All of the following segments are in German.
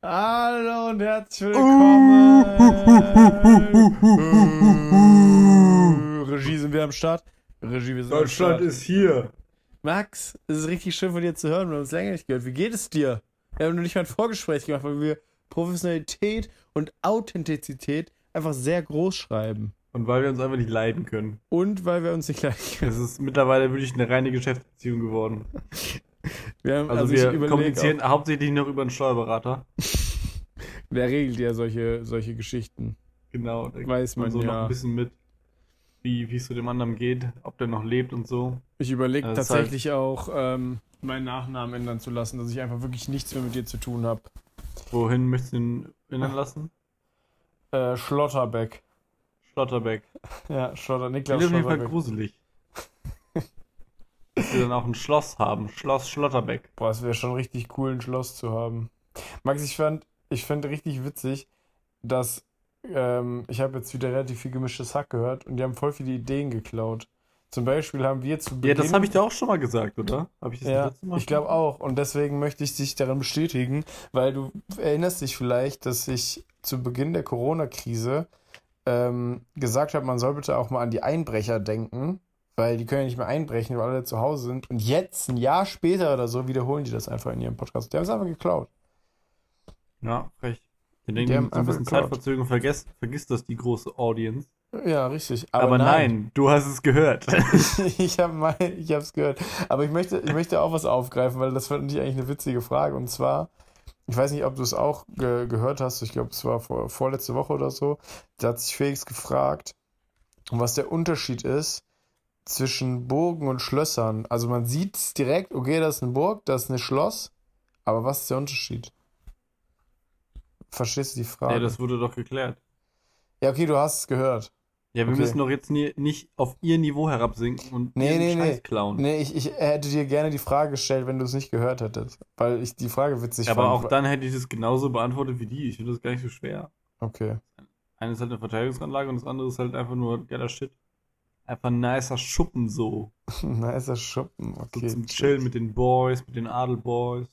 Hallo und herzlich willkommen. Regie sind wir am Start. Regie, wir sind Deutschland am Start. ist hier. Max, es ist richtig schön von dir zu hören. Wir haben uns länger nicht gehört. Wie geht es dir? Wir haben noch nicht mal ein Vorgespräch gemacht, weil wir Professionalität und Authentizität einfach sehr groß schreiben. Und weil wir uns einfach nicht leiden können. Und weil wir uns nicht gleich Es ist mittlerweile wirklich eine reine Geschäftsbeziehung geworden. Wir haben, Also, also, wir kommunizieren hauptsächlich noch über einen Steuerberater. Auch, wer regelt ja solche, solche Geschichten? Genau. Da Weiß man, so noch ja. ein bisschen mit, wie es zu dem anderen geht, ob der noch lebt und so. Ich überlege Also ist halt- tatsächlich auch, ähm, meinen Nachnamen ändern zu lassen, dass ich einfach wirklich nichts mehr mit dir zu tun habe. Wohin möchtest du ihn ändern lassen? Äh, Schlotterbeck. Schlotterbeck. Ja, Schlotter, Niklas auf jeden Fall Schlotterbeck. gruselig. Dass wir dann auch ein Schloss haben. Schloss Schlotterbeck. Boah, es wäre schon richtig cool, ein Schloss zu haben. Max, ich fand, ich fand richtig witzig, dass ähm, ich habe jetzt wieder relativ viel gemischtes Hack gehört und die haben voll viele Ideen geklaut. Zum Beispiel haben wir zu Ja, Beginn... das habe ich dir auch schon mal gesagt, oder? Habe ich das Ja, letzte Mal ich glaube auch. Und deswegen möchte ich dich daran bestätigen, weil du erinnerst dich vielleicht, dass ich zu Beginn der Corona-Krise ähm, gesagt habe, man soll bitte auch mal an die Einbrecher denken, weil die können ja nicht mehr einbrechen, weil alle zu Hause sind. Und jetzt, ein Jahr später oder so, wiederholen die das einfach in ihrem Podcast. Die haben es einfach geklaut. Ja, recht. Die denke, haben mit so ein bisschen geklaut. Zeitverzögerung vergisst, vergisst das die große Audience. Ja, richtig. Aber, nein. du hast es gehört. ich habe mal, ich habe es gehört. Aber ich möchte, ich möchte auch was aufgreifen, weil das fand ich eigentlich eine witzige Frage. Und zwar, ich weiß nicht, ob du es auch ge gehört hast. Ich glaube, es war vor, vorletzte Woche oder so. Da hat sich Felix gefragt, was der Unterschied ist zwischen Burgen und Schlössern. Also man sieht es direkt, okay, das ist eine Burg, das ist ein Schloss. Aber was ist der Unterschied? Verstehst du die Frage? ja, das wurde doch geklärt. ja, okay, du hast es gehört. Ja, wir Okay. müssen doch jetzt nie, nicht auf ihr Niveau herabsinken und Nee, nee, Scheiß nee. klauen. Nee, ich, ich hätte dir gerne die Frage gestellt, wenn du es nicht gehört hättest. Weil ich die Frage witzig Aber fand. auch dann hätte ich das genauso beantwortet wie die. Ich finde das gar nicht so schwer. Okay. Eine ist halt eine Verteidigungsanlage und das andere ist halt einfach nur geiler Shit. Einfach ein nicer Schuppen so. Nicer Schuppen. So Okay. zum Chillen mit den Boys, mit den Adelboys.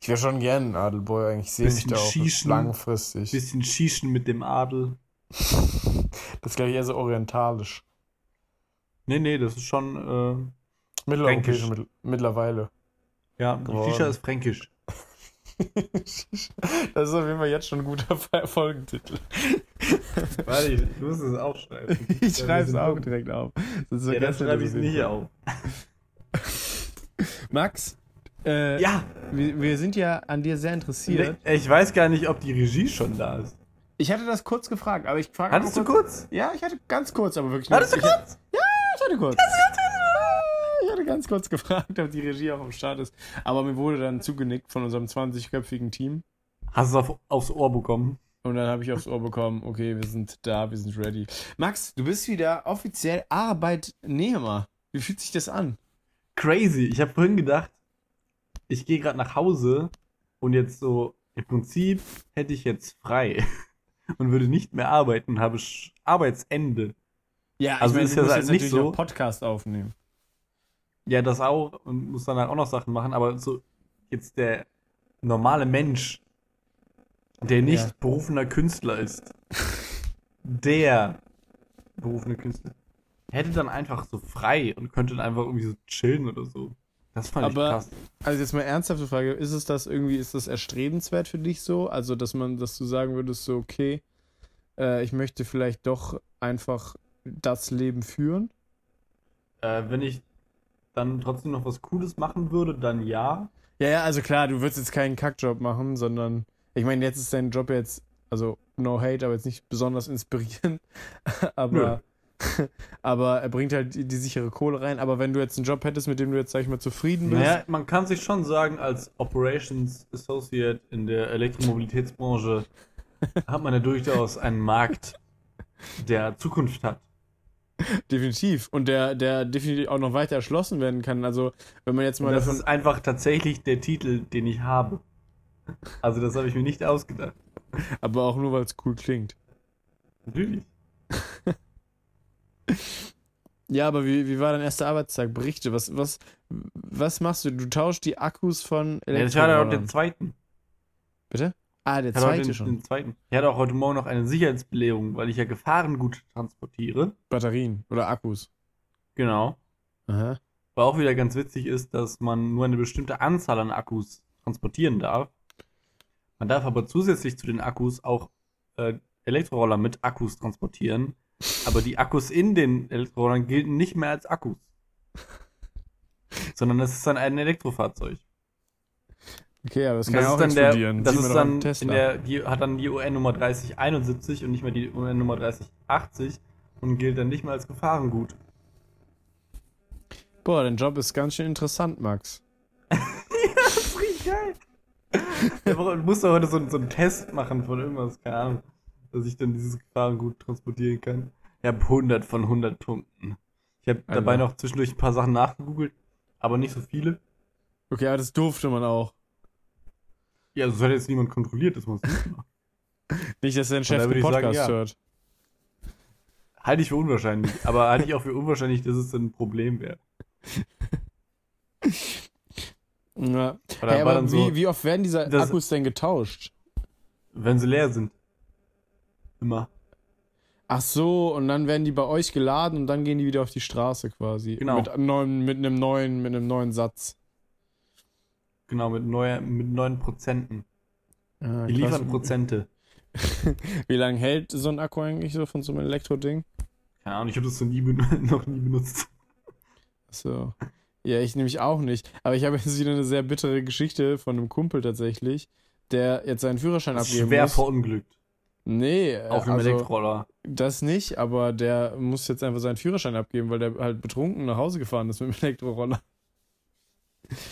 Ich wäre schon gern ein Adelboy eigentlich. Ich sehe Bisschen da auch schießen. langfristig. Bisschen schießen mit dem Adel. Das ist, glaube ich, eher so orientalisch. Nee, nee, das ist schon, Mitteleuropäisch Fränkisch. mit, mittlerweile. äh, ja, Geworden. Shisha ist fränkisch. das ist auf jeden Fall jetzt schon ein guter Folgentitel. Warte, ich muss es aufschreiben. Ich schreibe es auch direkt auf. Das Ja, dann schreibe ich es nicht auf. Max, äh, Ja, wir, wir sind ja an dir sehr interessiert. ich weiß gar nicht, ob die Regie schon da ist. Ich hatte das kurz gefragt, aber ich frage Hattest du kurz? Ja, ich hatte ganz kurz, aber wirklich Hattest du kurz? Ja, ich hatte kurz. Ich hatte ganz kurz gefragt, ob die Regie auch am Start ist. Aber mir wurde dann zugenickt von unserem 20-köpfigen Team. Hast du es auf, aufs Ohr bekommen? Und dann habe ich aufs Ohr bekommen, okay, wir sind da, wir sind ready. Max, du bist wieder offiziell Arbeitnehmer. Wie fühlt sich das an? Crazy. Ich habe vorhin gedacht, ich gehe gerade nach Hause und jetzt so, im Prinzip hätte ich jetzt frei und würde nicht mehr arbeiten und habe Arbeitsende. Ja, Also ist ja halt jetzt nicht so- Podcast aufnehmen. Ja, das auch und muss danach auch noch Sachen machen, aber so jetzt der normale Mensch, der nicht Ja. berufener Künstler ist, der berufene Künstler, hätte dann einfach so frei und könnte dann einfach irgendwie so chillen oder so. Das fand Aber- ich krass. Also jetzt mal ernsthafte Frage, ist es das irgendwie, ist das erstrebenswert für dich so? Also, dass man, dass du sagen würdest, so, okay, äh, ich möchte vielleicht doch einfach das Leben führen? Äh, wenn ich dann trotzdem noch was Cooles machen würde, dann ja. Ja, ja, also klar, du würdest jetzt keinen Kackjob machen, sondern ich meine, jetzt ist dein Job jetzt, also no hate, aber jetzt nicht besonders inspirierend, aber, aber er bringt halt die, die sichere Kohle rein. Aber wenn du jetzt einen Job hättest, mit dem du jetzt, sag ich mal, zufrieden bist, Naja, man kann sich schon sagen, als Operations Associate in der Elektromobilitätsbranche hat man ja durchaus einen Markt, der Zukunft hat. definitiv. Und der, der definitiv auch noch weiter erschlossen werden kann. Also, wenn man jetzt mal Und das davon. ist einfach tatsächlich der Titel, den ich habe. Also das habe ich mir nicht ausgedacht. Aber auch nur, weil es cool klingt. Natürlich. Ja, aber wie, wie war dein erster Arbeitstag? Berichte, was, was, was machst du? Du tauschst die Akkus von Ja, das war ja auch den zweiten. Bitte? Ah, der Ich hatte zweite den, schon. den zweiten. Ich hatte auch heute Morgen noch eine Sicherheitsbelehrung, weil ich ja Gefahrengut transportiere. Batterien oder Akkus. Genau. Aha. War auch wieder ganz witzig ist, dass man nur eine bestimmte Anzahl an Akkus transportieren darf. Man darf aber zusätzlich zu den Akkus auch äh, Elektroroller mit Akkus transportieren. Aber die Akkus in den Elektrorollern gelten nicht mehr als Akkus. Sondern das ist dann ein Elektrofahrzeug. Okay, aber das kann das ja auch dann der, explodieren. das Sieht ist dann in Tesla. der, die hat dann die UN-Nummer 3071 und nicht mehr die UN-Nummer 3080 und gilt dann nicht mehr als Gefahrengut. Boah, dein Job ist ganz schön interessant, Max. Das ist richtig geil. Du musst doch heute so, so einen Test machen von irgendwas, keine Ahnung, dass ich dann dieses Gefahrengut transportieren kann. Ich habe 100 von 100 Punkten. Ich habe dabei Alter. noch zwischendurch ein paar Sachen nachgegoogelt, aber nicht so viele. Okay, aber das durfte man auch. Ja, sonst hat jetzt niemand kontrolliert, dass man es nicht macht. Nicht, dass dein Chef daher den ich sagen, Podcast ja. hört. Halte ich für unwahrscheinlich, aber halte ich auch für unwahrscheinlich, dass es ein Problem wäre. Ja. Oder Hey, aber dann so, wie, wie oft werden diese das- Akkus denn getauscht? wenn sie leer sind. Immer. Ach so, und dann werden die bei euch geladen und dann gehen die wieder auf die Straße quasi. Genau. Mit, einem neuen, mit einem neuen, mit einem neuen Satz. Genau, mit, neuer, mit neuen Prozenten. Ja, Die liefern Prozente. Wie lange hält so ein Akku eigentlich so von so einem Elektroding? Keine Ahnung, ich habe das noch nie, noch nie benutzt. So. Ja, ich nämlich auch nicht. Aber ich habe jetzt wieder eine sehr bittere Geschichte von einem Kumpel tatsächlich, der jetzt seinen Führerschein abgeben Schwer muss. verunglückt. Nee, dem also, Elektroroller. das nicht, aber der muss jetzt einfach seinen Führerschein abgeben, weil der halt betrunken nach Hause gefahren ist mit dem Elektroroller.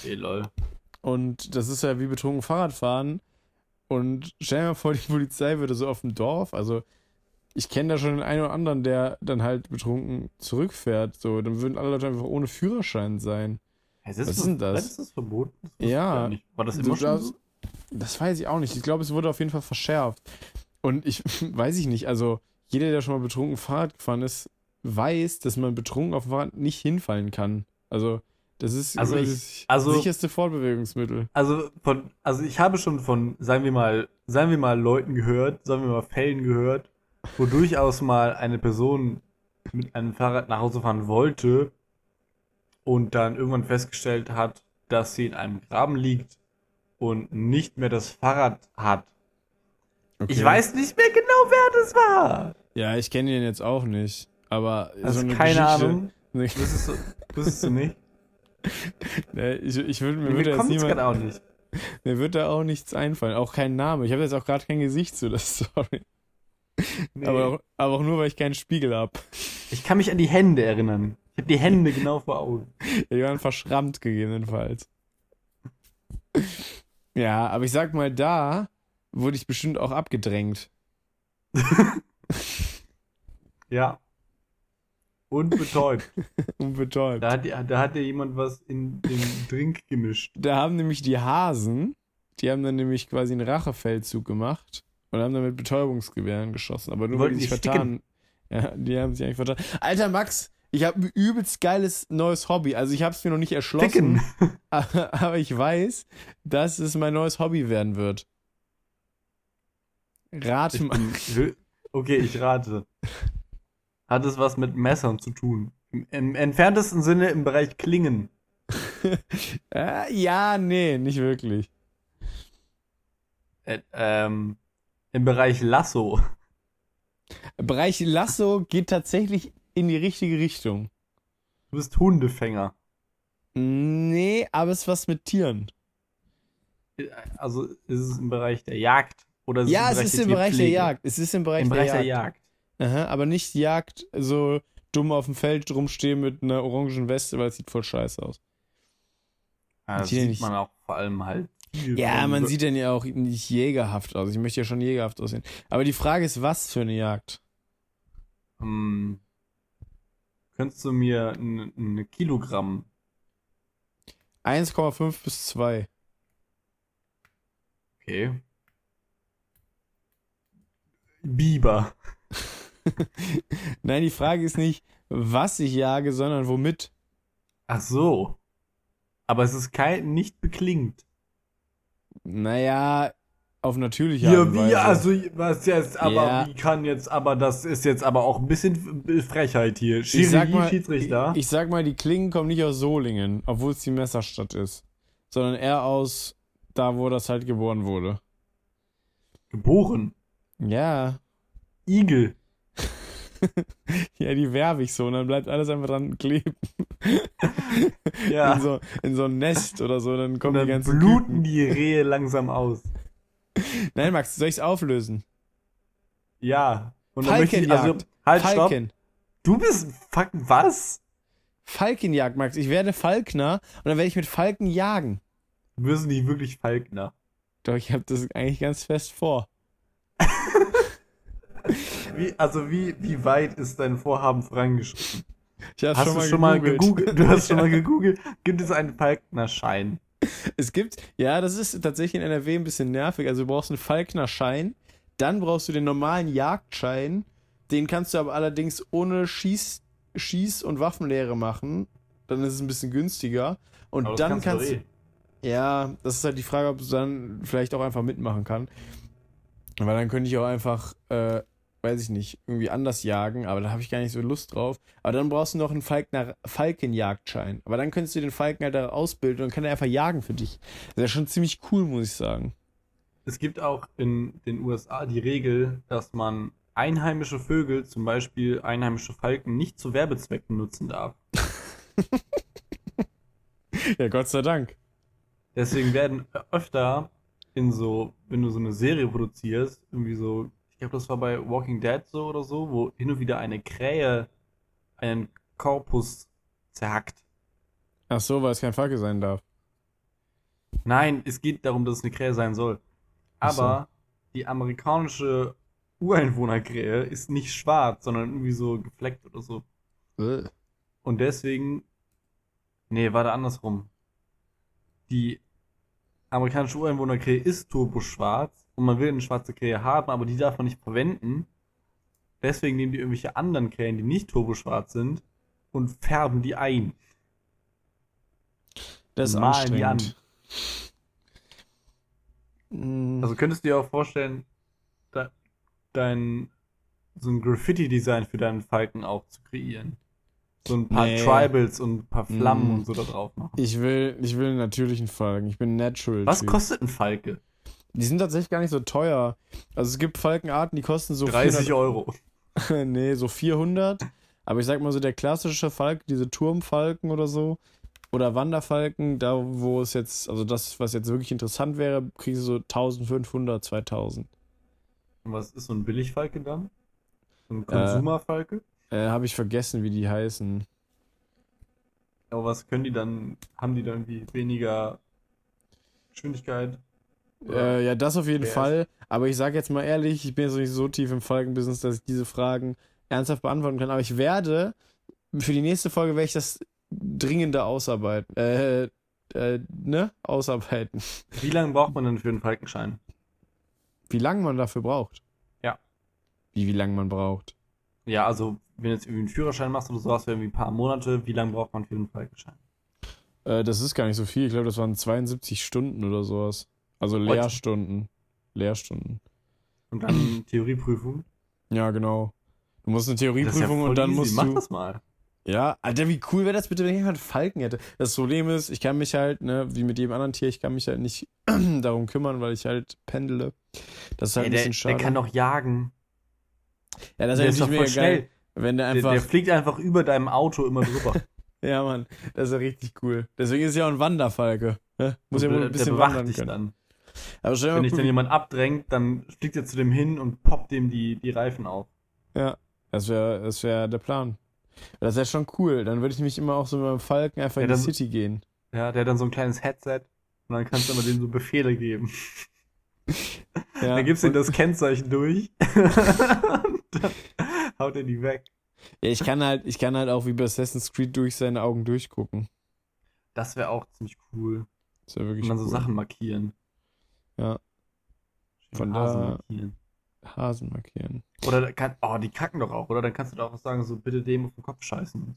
Ey, lol. Und das ist ja wie betrunken Fahrradfahren. Und stell dir mal vor, die Polizei würde so auf dem Dorf, also ich kenne da schon den einen oder anderen, der dann halt betrunken zurückfährt. So, dann würden alle Leute einfach ohne Führerschein sein. Was ist denn das? Ist das verboten? Das Ja. War das immer schon darfst- so? Das weiß ich auch nicht. Ich glaube, es wurde auf jeden Fall verschärft. Und ich weiß ich nicht, also jeder, der schon mal betrunken Fahrrad gefahren ist, weiß, dass man betrunken auf dem Fahrrad nicht hinfallen kann. Also, das ist Also ich- das also- sicherste Fortbewegungsmittel. Also von, also ich habe schon von, sagen wir mal, sagen wir mal Leuten gehört, sagen wir mal Fällen gehört, wo durchaus mal eine Person mit einem Fahrrad nach Hause fahren wollte und dann irgendwann festgestellt hat, dass sie in einem Graben liegt und nicht mehr das Fahrrad hat. Okay. Ich weiß nicht mehr genau, wer das war. Ja, ich kenne ihn jetzt auch nicht. Aber Also so eine keine Geschichte, Ahnung. Nee, Wüsstest du, wüsstest du nicht? nee, ich, ich würd, mir Mir würde jetzt kommt es niemand, gerade auch nicht. mir wird da auch nichts einfallen. Auch kein Name. Ich habe jetzt auch gerade kein Gesicht zu der Story. Nee. Aber, auch, aber auch nur, weil ich keinen Spiegel habe. ich kann mich an die Hände erinnern. Ich habe die Hände genau vor Augen. Die waren verschrammt gegebenenfalls. Ja, aber ich sag mal, da wurde ich bestimmt auch abgedrängt. Ja. Und betäubt. Und betäubt. Da hat, da hat dir jemand was in den Drink gemischt. Da haben nämlich die Hasen, die haben dann nämlich quasi einen Rachefeldzug gemacht und haben dann mit Betäubungsgewehren geschossen. Aber nur weil die sich vertan. Ja, die haben sich eigentlich vertan. Alter Max, ich habe ein übelst geiles neues Hobby. Also ich habe es mir noch nicht erschlossen, aber, aber ich weiß, dass es mein neues Hobby werden wird. Rate mal. okay, ich rate. Hat es was mit Messern zu tun? Im, im entferntesten Sinne im Bereich Klingen. Äh, ja, nee, nicht wirklich. Äh, ähm, Im Bereich Lasso. Bereich Lasso geht tatsächlich in die richtige Richtung. Du bist Hundefänger. Nee, aber es ist was mit Tieren. Also ist es im Bereich der Jagd? Oder ist ja, es es im ist im Bereich Bereich der? Jagd. Es ist im Bereich, Im Bereich der der Jagd. Jagd. Aha, aber nicht Jagd, so dumm auf dem Feld rumstehen mit einer orangen Weste, weil es sieht voll scheiße aus. Ja, das sieht nicht. man auch vor allem halt. Viel Ja, man sieht dann ja auch nicht jägerhaft aus. Ich möchte ja schon jägerhaft aussehen. Aber die Frage ist, was für eine Jagd? Hm, könntest du mir ein, ein Kilogramm 1,5 bis 2. Okay. Biber. Nein, die Frage ist nicht, was ich jage, sondern womit. Ach so. Aber es ist kein, nicht beklingt. Naja, auf natürliche Art Ja, und wie, Weise. also, was jetzt, aber, Ja. wie kann jetzt, aber das ist jetzt aber auch ein bisschen Frechheit hier. ich sag Schiri, mal, Schiedsrichter. Ich, ich sag mal, die Klingen kommen nicht aus Solingen, obwohl es die Messerstadt ist, sondern eher aus da, wo das halt geboren wurde. geboren. Ja, Igel. ja, die werbe ich so und dann bleibt alles einfach dran kleben. Ja. In, so, in so ein Nest oder so, dann kommen die dann ganzen bluten Küken. die Rehe langsam aus. Nein, Max, soll ich's auflösen? Ja. Und dann möchte ich, also, halt, stopp. Falken. Du bist, fuck, was? Falkenjagd, Max. Ich werde Falkner und dann werde ich mit Falken jagen. Wirst nicht wirklich Falkner. Doch, ich habe das eigentlich ganz fest vor. Wie, also, wie, wie weit ist dein Vorhaben vorangeschritten? Ich habe Hast du schon mal gegoogelt? Du hast schon mal gegoogelt. Gibt es einen Falknerschein? Es gibt, ja, das ist tatsächlich in NRW ein bisschen nervig. Also du brauchst einen Falkner-Schein, dann brauchst du den normalen Jagdschein. Den kannst du aber allerdings ohne Schieß, Schieß- und Waffenlehre machen. Dann ist es ein bisschen günstiger. Und Aber dann kannst doch du. eh. Ja, das ist halt die Frage, ob du dann vielleicht auch einfach mitmachen kann. Weil dann könnte ich auch einfach, äh, weiß ich nicht, irgendwie anders jagen, aber da habe ich gar nicht so Lust drauf. Aber dann brauchst du noch einen Falkner, Falkenjagdschein. Aber dann könntest du den Falken halt da ausbilden und kann er einfach jagen für dich. Das ist schon ziemlich cool, muss ich sagen. Es gibt auch in den USA die Regel, dass man einheimische Vögel, zum Beispiel einheimische Falken, nicht zu Werbezwecken nutzen darf. Ja, Gott sei Dank. Deswegen werden öfter in so, wenn du so eine Serie produzierst, irgendwie so, ich glaube, das war bei Walking Dead so oder so, wo hin und wieder eine Krähe einen Korpus zerhackt. Ach so, weil es kein Falke sein darf. Nein, es geht darum, dass es eine Krähe sein soll. Ach so. Aber die amerikanische Ureinwohnerkrähe ist nicht schwarz, sondern irgendwie so gefleckt oder so. Und deswegen. Nee, war da andersrum. Die amerikanische Ureinwohnerkrähe ist turboschwarz und man will eine schwarze Krähe haben, aber die darf man nicht verwenden. Deswegen nehmen die irgendwelche anderen Krähen, die nicht turboschwarz sind, und färben die ein. Das ist Malen die anstrengend. Mm, Also könntest du dir auch vorstellen, da, dein so ein Graffiti-Design für deinen Falken auch zu kreieren. So ein paar Nee. Tribals und ein paar Flammen Mm. und so da drauf machen. ich will, ich will einen natürlichen Falken. Ich bin natural. Was Typ. kostet ein Falke? Die sind tatsächlich gar nicht so teuer. Also es gibt Falkenarten, die kosten so 30 Euro. 400, nee, so 400. Aber ich sag mal so, der klassische Falken, diese Turmfalken oder so, oder Wanderfalken, da wo es jetzt, also das, was jetzt wirklich interessant wäre, kriegst du so 1500, 2000. Und was ist so ein Billigfalke dann? So ein Konsumerfalke? Äh, Habe ich vergessen, wie die heißen. Aber was können die dann? Haben die dann irgendwie weniger Geschwindigkeit? Äh, ja, das auf jeden Wer ist- Fall. Aber ich sag jetzt mal ehrlich, ich bin jetzt nicht so tief im Falkenbusiness, dass ich diese Fragen ernsthaft beantworten kann. Aber ich werde, für die nächste Folge werde ich das dringender ausarbeiten. Äh, äh, ne? Ausarbeiten. Wie lange braucht man denn für einen Falkenschein? Wie lange man dafür braucht. Ja. Wie, wie lange man braucht. Ja, also wenn du jetzt irgendwie einen Führerschein machst oder sowas, wäre irgendwie ein paar Monate. Wie lange braucht man für einen Falkenschein? Äh, das ist gar nicht so viel. Ich glaube, das waren 72 Stunden oder sowas. Also What? Lehrstunden. Lehrstunden. Und dann Theorieprüfung. Ja, genau. Du musst eine Das ist ja Theorieprüfung voll und dann easy. musst Mach du. das mal. Ja, Alter, wie cool wäre das bitte, wenn ich halt einen Falken hätte. Das Problem ist, ich kann mich halt, ne, wie mit jedem anderen Tier, ich kann mich halt nicht darum kümmern, weil ich halt pendele. Das ist halt Ey, ein der, bisschen schade. der kann doch jagen. ja, das der ist ja mehr schnell. geil, wenn der Der, einfach. der fliegt einfach über deinem Auto immer drüber. ja, Mann, das ist ja richtig cool. Deswegen ist er ja auch ein Wanderfalke. Ne? Muss ja wohl der- ein bisschen der wandern dich können. dann. Aber Wenn dich dann jemand abdrängt, dann fliegt er zu dem hin und poppt dem die, die Reifen auf. Ja, das wäre das wär der Plan. Das wäre schon cool. Dann würde ich mich immer auch so mit meinem Falken einfach Ja, in die dann- City gehen. Ja, der hat dann so ein kleines Headset und dann kannst du immer dem so Befehle geben. Ja, dann gibst du ihm das Kennzeichen durch und dann haut er die weg. ja, ich kann halt, ich kann halt auch wie bei Assassin's Creed durch seine Augen durchgucken. Das wäre auch ziemlich cool. Das wäre wirklich Und dann so cool. Sachen markieren. Ja. Von Hasen da- markieren. Hasen markieren. Oder kann, oh, die kacken doch auch, oder? Dann kannst du doch auch sagen, so bitte dem auf den Kopf scheißen.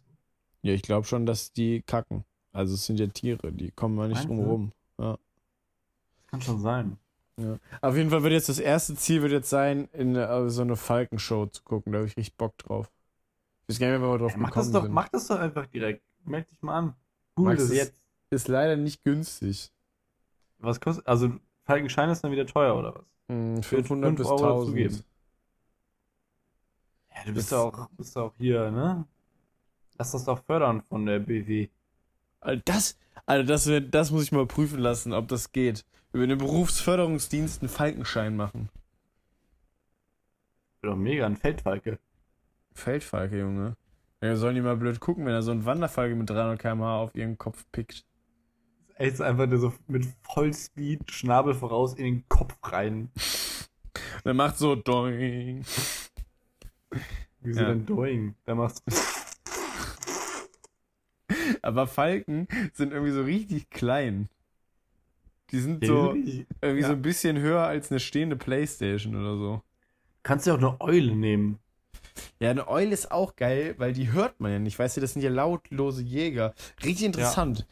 Ja, ich glaube schon, dass die kacken. Also es sind ja Tiere, die kommen mal nicht Meinst drum rum. Das kann schon sein. Ja. Auf jeden Fall wird jetzt das erste Ziel wird jetzt sein, in äh, so eine Falkenshow zu gucken. Da habe ich richtig Bock drauf. Ich weiß gar nicht mehr, drauf Ja, mach, das doch, sind. mach das doch einfach direkt. Meld dich mal an. Google das ist- jetzt. Ist leider nicht günstig. Was kostet. Also, Falkenschein ist dann wieder teuer, oder was? Hm, Für 500 bis fünf Euro 1000. dazugeben. Ja, du bist ja auch, bist auch hier, ne? Lass das doch fördern von der BW. Alter, das, Alter, das, das muss ich mal prüfen lassen, ob das geht. Über den Berufsförderungsdienst einen Falkenschein machen. Wäre doch mega, ein Feldfalke. Feldfalke, Junge. Ja, sollen die mal blöd gucken, wenn er so ein Wanderfalke mit 300 km/h auf ihren Kopf pickt. Echt einfach nur so mit Vollspeed, Schnabel voraus in den Kopf rein. Und er macht so doing. Wieso Ja. denn Doing? Da machst du. Aber Falken sind irgendwie so richtig klein. Die sind Ja, so irgendwie ja. so ein bisschen höher als eine stehende Playstation oder so. Kannst du auch eine Eule nehmen. Ja, eine Eule ist auch geil, weil die hört man ja nicht. Weißt du, das sind ja lautlose Jäger. Richtig interessant.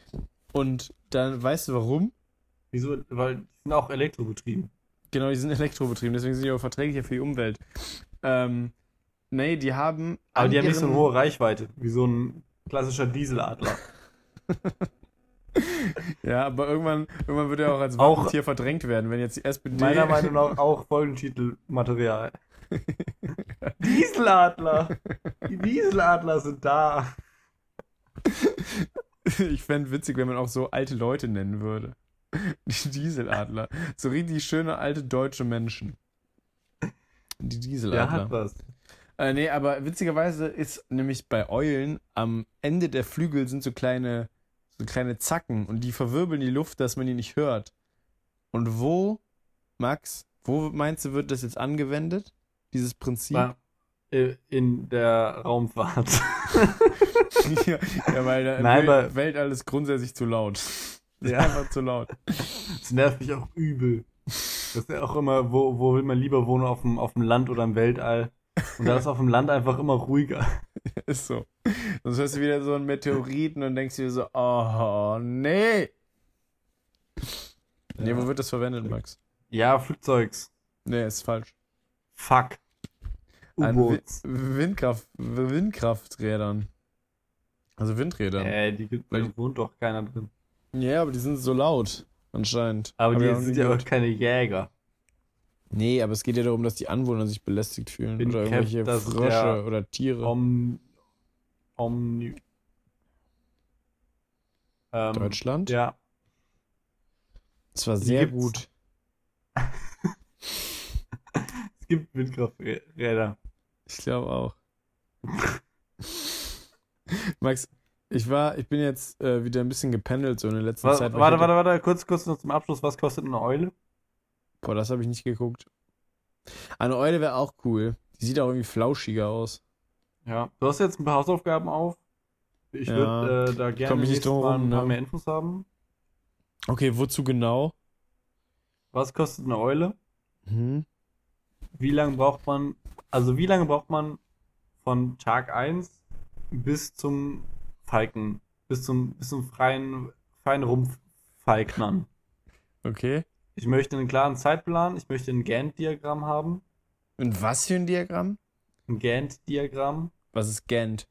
Und dann weißt du warum? Wieso? Weil die sind auch elektrobetrieben. Genau, die sind elektrobetrieben, deswegen sind die auch verträglicher für die Umwelt. Ähm, nee, die haben. Aber die haben nicht so eine hohe Reichweite, wie so ein klassischer Dieseladler. Ja, aber irgendwann, irgendwann wird er auch als Auch- Wappentier verdrängt werden, wenn jetzt die SPD. Meiner Meinung nach auch Folgentitelmaterial. Dieseladler! Die Dieseladler sind da. ich fände witzig, wenn man auch so alte Leute nennen würde. Die Dieseladler. So richtig schöne alte deutsche Menschen. Die Dieseladler. hat was. Äh, nee, aber witzigerweise ist nämlich bei Eulen am Ende der Flügel sind so kleine, so kleine Zacken und die verwirbeln die Luft, dass man die nicht hört. Und wo, Max, wo meinst du, wird das jetzt angewendet? Dieses Prinzip? Äh, in der Raumfahrt. ja, weil da Nein, Welt, Weltall ist grundsätzlich zu laut. Ja. ist einfach zu laut. Das nervt mich auch übel. Das ist ja auch immer, wo, wo will man lieber wohnen, auf dem, auf dem Land oder im Weltall? Und da ist auf dem Land einfach immer ruhiger. Ist so. Sonst hörst du wieder so einen Meteoriten und denkst dir so, oh, nee. Nee, wo wird das verwendet, Max? Ja, Flugzeugs. Nee, ist falsch. Fuck. U-Boots. Wi- Windkraft, Windkrafträdern. Also Windrädern. Äh, die gibt, Weil- da wohnt doch keiner drin. Ja, aber die sind so laut, anscheinend. Aber Hab die sind ja auch keine Jäger. Nee, aber es geht ja darum, dass die Anwohner sich belästigt fühlen. Bin oder Cap, irgendwelche das ist Frösche der oder Tiere. Om, Omni. Ähm, Deutschland? Ja. Das war sehr gibt's. gut. Es gibt Windkrafträder. Ich glaube auch. Max, ich war, ich bin jetzt äh, wieder ein bisschen gependelt so in der letzten Warte, Zeit. warte, warte, warte, kurz, kurz noch zum Abschluss. Was kostet eine Eule? Boah, das habe ich nicht geguckt. Eine Eule wäre auch cool. Die sieht auch irgendwie flauschiger aus. Ja. Du hast jetzt ein paar Hausaufgaben auf. Ich Ja. würde äh, da gerne nächstes drum Mal ein paar ne? mehr Infos haben. Okay, wozu genau? Was kostet eine Eule? Hm? Wie lange braucht man, also wie lange braucht man von Tag 1 bis zum Falken, bis zum, bis zum freien, freien Rumpffalknern? Okay. Ich möchte einen klaren Zeitplan, ich möchte ein Gantt-Diagramm haben. Und was für ein Diagramm? Ein Gantt-Diagramm, Was ist Gent?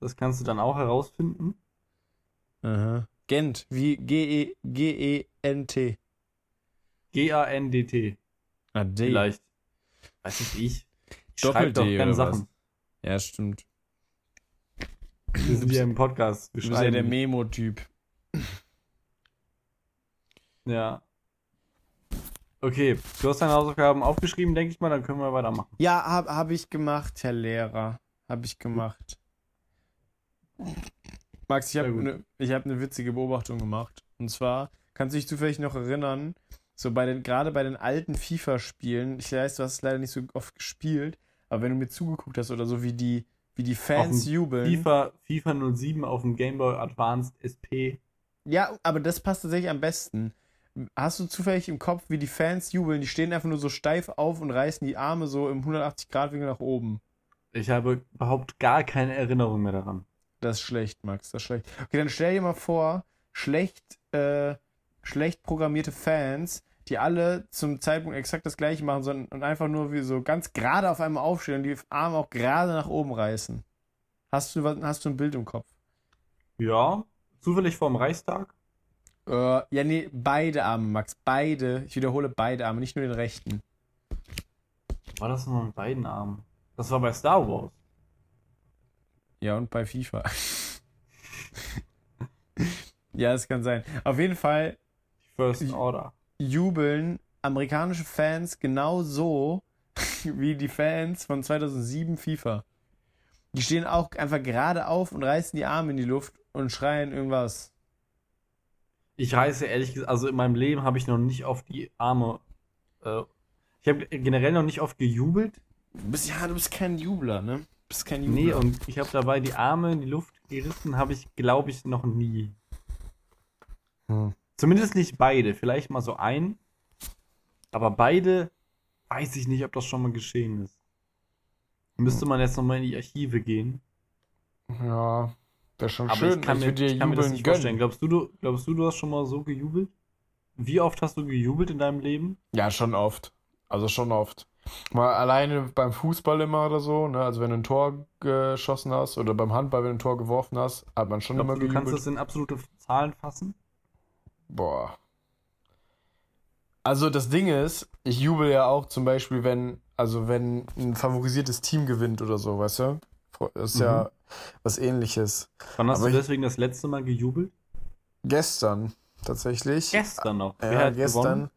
das kannst du dann auch herausfinden. Aha. Gent, wie G-E- G-E-N-T. G-A-N-D-T, Ah, D. vielleicht. Weiß nicht ich. Doppel-D doch oder keine was? Sachen. Ja, stimmt. Wir sind hier im Podcast. Wir Du bist ja der. Memo-Typ. Ja. Okay, du hast deine Hausaufgaben aufgeschrieben, denke ich mal, dann können wir weitermachen. Ja, hab, hab ich gemacht, Herr Lehrer. Hab ich gemacht. Max, ich habe eine hab ne witzige Beobachtung gemacht. Und zwar, kannst du dich zufällig noch erinnern, so bei den, gerade bei den alten FIFA-Spielen, ich weiß, du hast es leider nicht so oft gespielt, aber wenn du mir zugeguckt hast oder so, wie die, wie die Fans jubeln. FIFA, FIFA 07 auf dem Game Boy Advanced SP. Ja, aber das passt tatsächlich am besten. Hast du zufällig im Kopf, wie die Fans jubeln? Die stehen einfach nur so steif auf und reißen die Arme so im 180-Grad-Winkel nach oben. Ich habe überhaupt gar keine Erinnerung mehr daran. Das ist schlecht, Max, das ist schlecht. Okay, dann stell dir mal vor, schlecht, äh, schlecht programmierte Fans, die alle zum Zeitpunkt exakt das gleiche machen, sondern und einfach nur wie so ganz gerade auf einmal aufstehen und die Arme auch gerade nach oben reißen. Hast du, hast du ein Bild im Kopf? Ja, zufällig vorm Reichstag. Äh, ja, nee, beide Arme, Max. Beide. Ich wiederhole beide Arme, nicht nur den rechten. War das nur mit beiden Armen? Das war bei Star Wars. Ja, und bei FIFA. ja, das kann sein. Auf jeden Fall First Order. Jubeln amerikanische Fans genau so wie die Fans von 2007 FIFA. Die stehen auch einfach gerade auf und reißen die Arme in die Luft und schreien irgendwas. Ich reiße ehrlich gesagt, also in meinem Leben habe ich noch nicht auf die Arme. Äh, ich habe generell noch nicht oft gejubelt. Du bist, ja, du bist kein Jubler, ne? Du bist kein Jubler. Nee, und ich habe dabei die Arme in die Luft gerissen, habe ich, glaube ich, noch nie. Hm. Zumindest nicht beide, vielleicht mal so ein. Aber beide weiß ich nicht, ob das schon mal geschehen ist. Müsste man jetzt nochmal in die Archive gehen. Ja, das ist schon Aber schön. ich kann, mir, dir ich kann mir das nicht gönnen. vorstellen. Glaubst du, du, glaubst du, du hast schon mal so gejubelt? Wie oft hast du gejubelt in deinem Leben? Ja, schon oft. Also schon oft. Mal alleine beim Fußball immer oder so, ne? Also wenn du ein Tor geschossen hast oder beim Handball, wenn du ein Tor geworfen hast, hat man schon Glaubst immer du, du kannst gejubelt. das in absolute Zahlen fassen? Boah. Also das Ding ist, ich jubel ja auch zum Beispiel, wenn, also wenn ein favorisiertes Team gewinnt oder so, weißt du? Das ist ja was ähnliches. Wann hast Aber du deswegen das letzte Mal gejubelt? Gestern tatsächlich. Gestern noch. Wer Ja, gestern.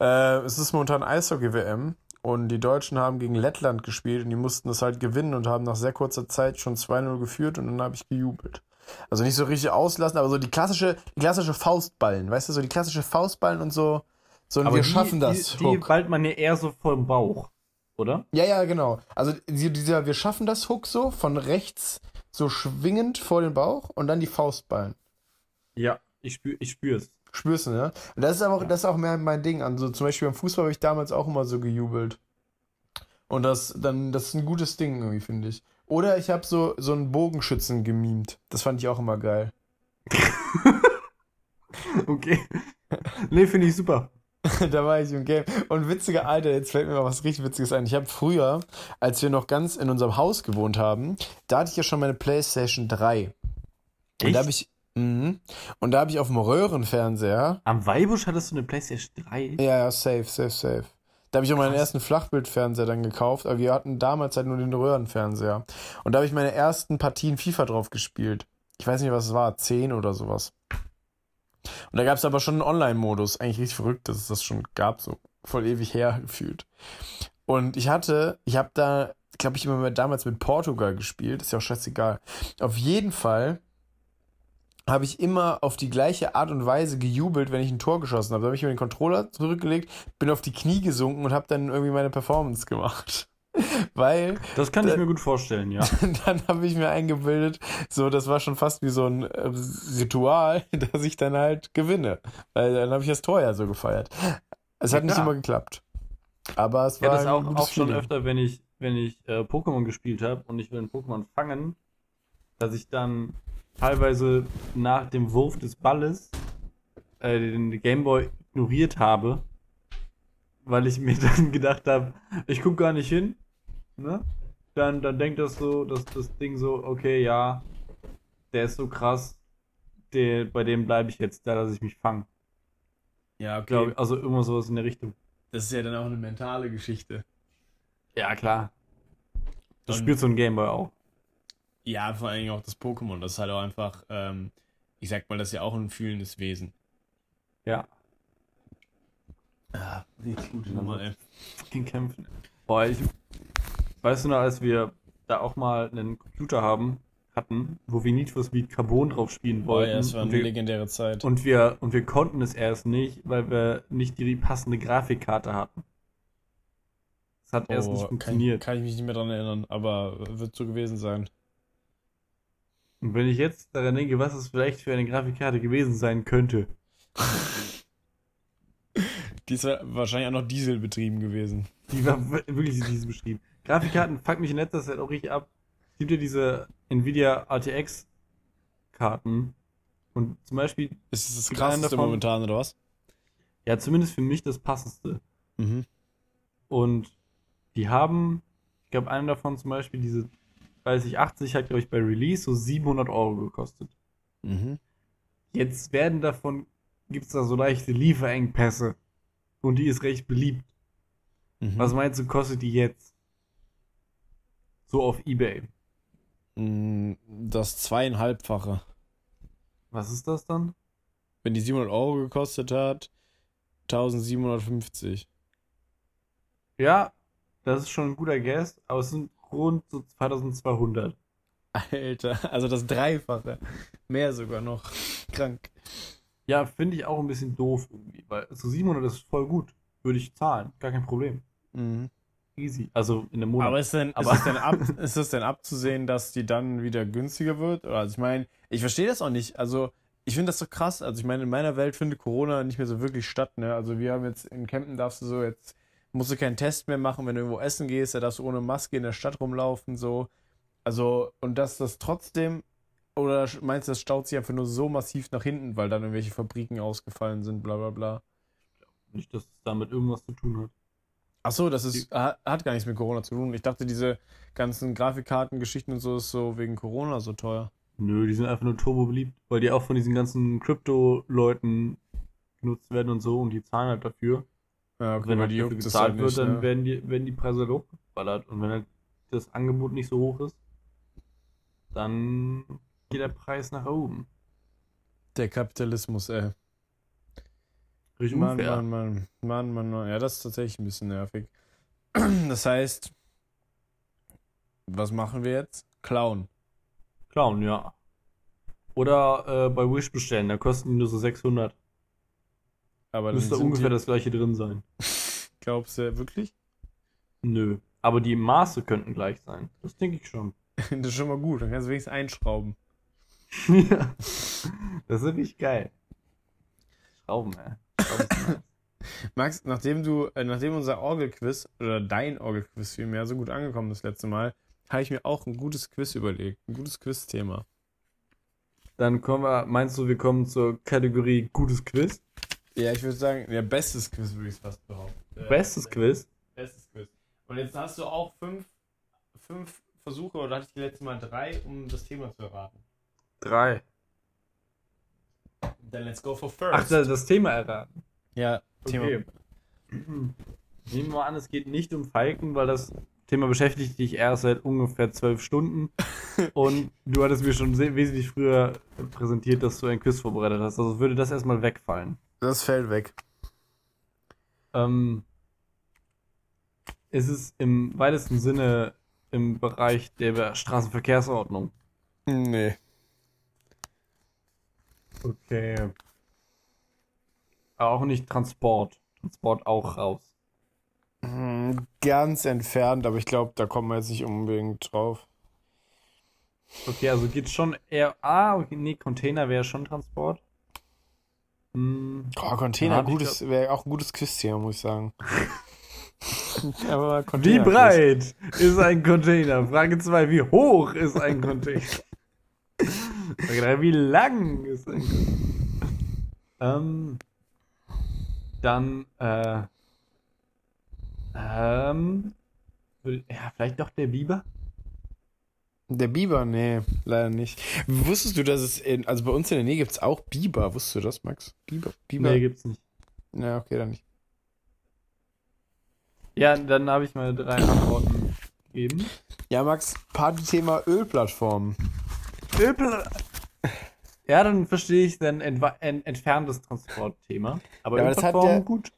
Äh, es ist momentan Eishockey-WM und die Deutschen haben gegen Lettland gespielt und die mussten das halt gewinnen und haben nach sehr kurzer Zeit schon 2-0 geführt und dann habe ich gejubelt. Also nicht so richtig auslassen, aber so die klassische, die klassische Faustballen, weißt du, so die klassische Faustballen und so, so und wir die, schaffen das. Die, die Hook. ballt man ja eher so vom Bauch, oder? Ja, ja, genau. Also die- dieser wir schaffen das Hook so von rechts so schwingend vor den Bauch und dann die Faustballen. Ja, ich spür, ich spür's. Spürst du, ne? Und das ist aber auch, das ist auch mehr mein Ding. Also zum Beispiel beim Fußball habe ich damals auch immer so gejubelt. Und das dann, das ist ein gutes Ding irgendwie, finde ich. Oder ich habe so, so einen Bogenschützen gemimt. Das fand ich auch immer geil. Okay. nee, finde ich super. da war ich im Game. Und witziger Alter, jetzt fällt mir mal was richtig Witziges ein. Ich habe früher, als wir noch ganz in unserem Haus gewohnt haben, da hatte ich ja schon meine PlayStation 3. Und da habe ich. Mhm. Und da habe ich auf dem Röhrenfernseher Am Weibusch hattest du eine PlayStation 3? Ja, ja, safe, safe, safe. Da habe ich auch meinen ersten Flachbildfernseher dann gekauft, aber wir hatten damals halt nur den Röhrenfernseher. Und da habe ich meine ersten Partien FIFA drauf gespielt. Ich weiß nicht, was es war, 10 oder sowas. Und da gab es aber schon einen Online-Modus. Eigentlich richtig verrückt, dass es das schon gab, so voll ewig her gefühlt. Und ich hatte, ich habe da, glaube ich, immer damals mit Portugal gespielt, ist ja auch scheißegal. Auf jeden Fall habe ich immer auf die gleiche Art und Weise gejubelt, wenn ich ein Tor geschossen habe. Da habe ich mir den Controller zurückgelegt, bin auf die Knie gesunken und habe dann irgendwie meine Performance gemacht. Weil Das kann Da- ich mir gut vorstellen, ja. dann habe ich mir eingebildet, so das war schon fast wie so ein äh, Ritual, dass ich dann halt gewinne. Weil dann habe ich das Tor ja so gefeiert. Es hat Ja, nicht klar. immer geklappt. Aber es war das ein auch, gutes auch schon Feeling. öfter, wenn ich, wenn ich äh, Pokémon gespielt habe und ich will ein Pokémon fangen, dass ich dann teilweise nach dem Wurf des Balles äh, den Gameboy ignoriert habe, weil ich mir dann gedacht habe, ich gucke gar nicht hin. Ne? Dann, dann denkt das so, dass das Ding so, okay, ja, der ist so krass, der, bei dem bleibe ich jetzt, da lasse ich mich fangen. Ja, Glaub, ich. also immer sowas in der Richtung. Das ist ja dann auch eine mentale Geschichte. Ja, klar. Das Und- spielt so ein Gameboy auch. Ja, vor allen Dingen auch das Pokémon. Das ist halt auch einfach, ähm, ich sag mal, das ist ja auch ein fühlendes Wesen. Ja. Ah, richtig gute Nummer, ey. Fucking kämpfen. Boah, ich. Weißt du noch, als wir da auch mal einen Computer haben, hatten, wo wir Need for Speed Carbon drauf spielen Boah, wollten. ja, das war eine wir, legendäre Zeit. und, wir, und wir konnten es erst nicht, weil wir nicht die passende Grafikkarte hatten. Es hat erst nicht Oh, kann, funktioniert. kann ich mich nicht mehr dran erinnern, aber wird so gewesen sein. Und wenn ich jetzt daran denke, was es vielleicht für eine Grafikkarte gewesen sein könnte. Die ist wahrscheinlich auch noch Diesel betrieben gewesen. Die war wir- wirklich diese beschrieben. Grafikkarten fuck mich in letzter Zeit auch richtig ab. Es gibt ja diese Nvidia RTX Karten. Und zum Beispiel, Ist das das krasseste davon- momentan, oder was? Ja, zumindest für mich das passendste. Mhm. Und die haben, ich glaube, einer davon zum Beispiel, diese 3080 hat, glaube ich, bei Release so 700 Euro gekostet. Mhm. Jetzt werden davon, gibt es da so leichte Lieferengpässe. Und die ist recht beliebt. Mhm. Was meinst du, kostet die jetzt? So auf Ebay. Mm, Das zweieinhalbfache. Was ist das dann? Wenn die 700 Euro gekostet hat, 1750. Ja, das ist schon ein guter Guess, aber es sind rund so 2200. Alter, also das Dreifache. Mehr sogar noch. Krank. Ja, finde ich auch ein bisschen doof irgendwie, weil so 700 ist voll gut. Würde ich zahlen, gar kein Problem. Mhm. Easy. Also in einem Monat. Aber ist denn, Aber- ist, es denn ab, ist es denn abzusehen, dass die dann wieder günstiger wird? Also ich meine, ich verstehe das auch nicht. Also ich finde das so krass. Also ich meine, in meiner Welt findet Corona nicht mehr so wirklich statt. Ne? Also wir haben jetzt in Campen darfst du so jetzt musst du keinen Test mehr machen, wenn du irgendwo essen gehst, da darfst du ohne Maske in der Stadt rumlaufen so. Also und dass das trotzdem oder meinst du, das staut sich einfach nur so massiv nach hinten, weil dann irgendwelche Fabriken ausgefallen sind, bla bla bla. Nicht, dass es damit irgendwas zu tun hat. Ach so, das ist, hat hat gar nichts mit Corona zu tun. Ich dachte, diese ganzen Grafikkartengeschichten und so ist so wegen Corona so teuer. Nö, die sind einfach nur turbo beliebt, weil die auch von diesen ganzen Krypto-Leuten genutzt werden und so und die zahlen halt dafür. Ja, Und wenn halt dafür es gezahlt halt wird, nicht, dann ne? werden, die, werden die Preise halt hochgeballert. Und wenn halt das Angebot nicht so hoch ist, dann geht der Preis nach oben. Der Kapitalismus, ey. Richtig Mann, unfair. Mann, Mann, Mann, Mann, Mann. Ja, das ist tatsächlich ein bisschen nervig. Das heißt, was machen wir jetzt? Klauen. Clown, ja. Oder äh, bei Wish bestellen, da kosten die nur so 600. Aber Müsste ungefähr die, das gleiche drin sein. Glaubst du wirklich? Nö. Aber die Maße könnten gleich sein. Das denke ich schon. Das ist schon mal gut. Dann kannst du wenigstens einschrauben. ja. Das ist richtig geil. Schrauben, ey. Schrauben. Max, nachdem du, äh, nachdem unser Orgelquiz oder dein Orgelquiz vielmehr so gut angekommen ist das letzte Mal, habe ich mir auch ein gutes Quiz überlegt. Ein gutes Quiz-Thema. Dann kommen wir, meinst du, wir kommen zur Kategorie gutes Quiz? Ja, ich würde sagen, ja, bestes Quiz würde ich es fast behaupten. Äh, Bestes Quiz? Bestes Quiz. Und jetzt hast du auch fünf, fünf Versuche, oder hatte ich die letzte Mal drei, um das Thema zu erraten. Drei. Dann let's go for Ach, first. das, das Thema erraten. ja, Okay. Nehmen wir mal an, es geht nicht um Falken, weil das Thema beschäftigt dich erst seit ungefähr zwölf Stunden. Und du hattest mir schon sehr, wesentlich früher präsentiert, dass du ein Quiz vorbereitet hast. Also würde das erstmal wegfallen. Das fällt weg. Ähm, ist es im weitesten Sinne im Bereich der Straßenverkehrsordnung? Nee. Okay. Auch nicht Transport. Transport auch raus. Hm, Ganz entfernt, aber ich glaube, da kommen wir jetzt nicht unbedingt drauf. Okay, also geht schon eher. Ah, okay, nee, Container wäre schon Transport. Hm, Oh, Container, Ja, gutes, wäre auch ein gutes Quiz-Thema, muss ich sagen. aber wie breit ist ein Container? Frage 2. Wie hoch ist ein Container? Frage 3. Wie lang ist ein Container? Ähm, dann, äh, ähm, ja, vielleicht doch der Biber? Der Biber, nee, leider nicht. Wusstest du, dass es in, also bei uns in der Nähe gibt es auch Biber? Wusstest du das, Max? Biber? Biber? Nee, gibt's nicht. Na, okay, dann nicht. Ja, dann habe ich mal drei Antworten gegeben. Ja, Max, Partythema Ölplattform. Ölpla ja, dann verstehe ich dann ent entferntes Transportthema. Aber Ja, aber das hat ja- gut.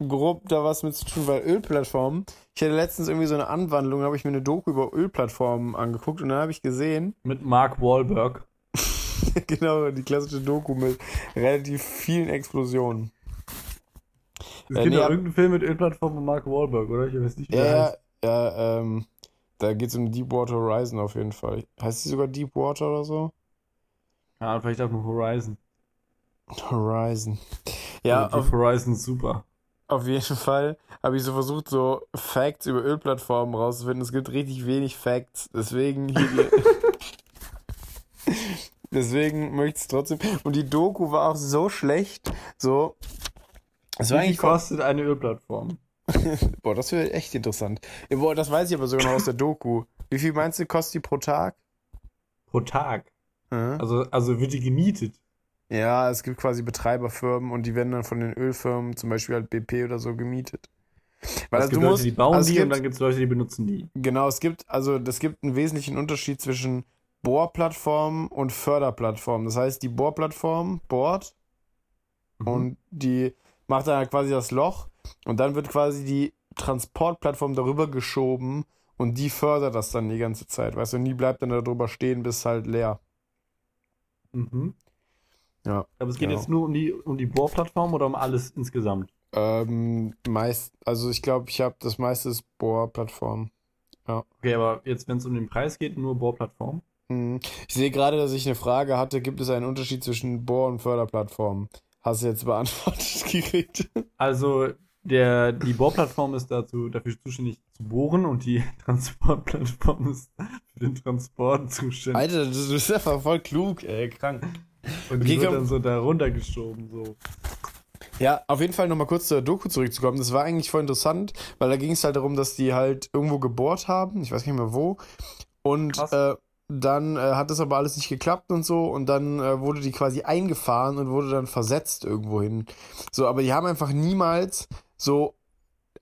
Grob da was mit zu tun, weil Ölplattformen. Ich hatte letztens irgendwie so eine Anwandlung, habe ich mir eine Doku über Ölplattformen angeguckt und dann habe ich gesehen, Mit Mark Wahlberg. genau, die klassische Doku mit relativ vielen Explosionen. Es Äh, gibt nee, doch aber- irgendeinen Film mit Ölplattform und Mark Wahlberg, oder? Ich weiß nicht, wie Ja, der ja, heißt. ja, ähm, da geht es um Deepwater Horizon auf jeden Fall. Heißt sie sogar Deepwater oder so? Ja, vielleicht auch nur Horizon. Horizon. Ja, Also, auf, Horizon super. Auf jeden Fall habe ich so versucht, so Facts über Ölplattformen rauszufinden. Es gibt richtig wenig Facts. Deswegen hier. Deswegen möchte ich es trotzdem. Und die Doku war auch so schlecht. So. Wie war viel eigentlich kostet eine Ölplattform? Boah, das wäre echt interessant. Ja, Boah, das weiß ich aber sogar noch aus der Doku. Wie viel meinst du, kostet die pro Tag? Pro Tag. Mhm. Also, also wird die gemietet. Ja, es gibt quasi Betreiberfirmen und die werden dann von den Ölfirmen, zum Beispiel halt BP oder so, gemietet. Weil es also gibt du Leute, musst, die bauen also die und gibt, dann gibt es Leute, die benutzen die. Genau, es gibt, also es gibt einen wesentlichen Unterschied zwischen Bohrplattformen und Förderplattformen. Das heißt, die Bohrplattform bohrt Mhm. und die macht dann halt quasi das Loch und dann wird quasi die Transportplattform darüber geschoben und die fördert das dann die ganze Zeit, weißt du, und die bleibt dann darüber stehen bis halt leer. Mhm. Ja, Aber es geht genau. jetzt nur um die, um die Bohrplattform oder um alles insgesamt? Ähm, meist, also ich glaube, ich habe das meiste ist Bohrplattform. Okay, aber jetzt, wenn es um den Preis geht, nur Bohrplattform. Hm. Ich sehe gerade, dass ich eine Frage hatte, gibt es einen Unterschied zwischen Bohr- und Förderplattformen? Hast du jetzt beantwortet gekriegt? Also, der, die Bohrplattform ist dazu, dafür zuständig zu bohren und die Transportplattform ist für den Transport zuständig. Alter, du, du bist einfach voll klug, ey, krank. Und Okay, die wird dann so da runtergeschoben, so. Ja, auf jeden Fall nochmal kurz zur Doku zurückzukommen. Das war eigentlich voll interessant, weil da ging es halt darum, dass die halt irgendwo gebohrt haben, ich weiß nicht mehr wo. Und äh, dann äh, hat das aber alles nicht geklappt und so. Und dann äh, wurde die quasi eingefahren und wurde dann versetzt irgendwo hin. So, aber die haben einfach niemals so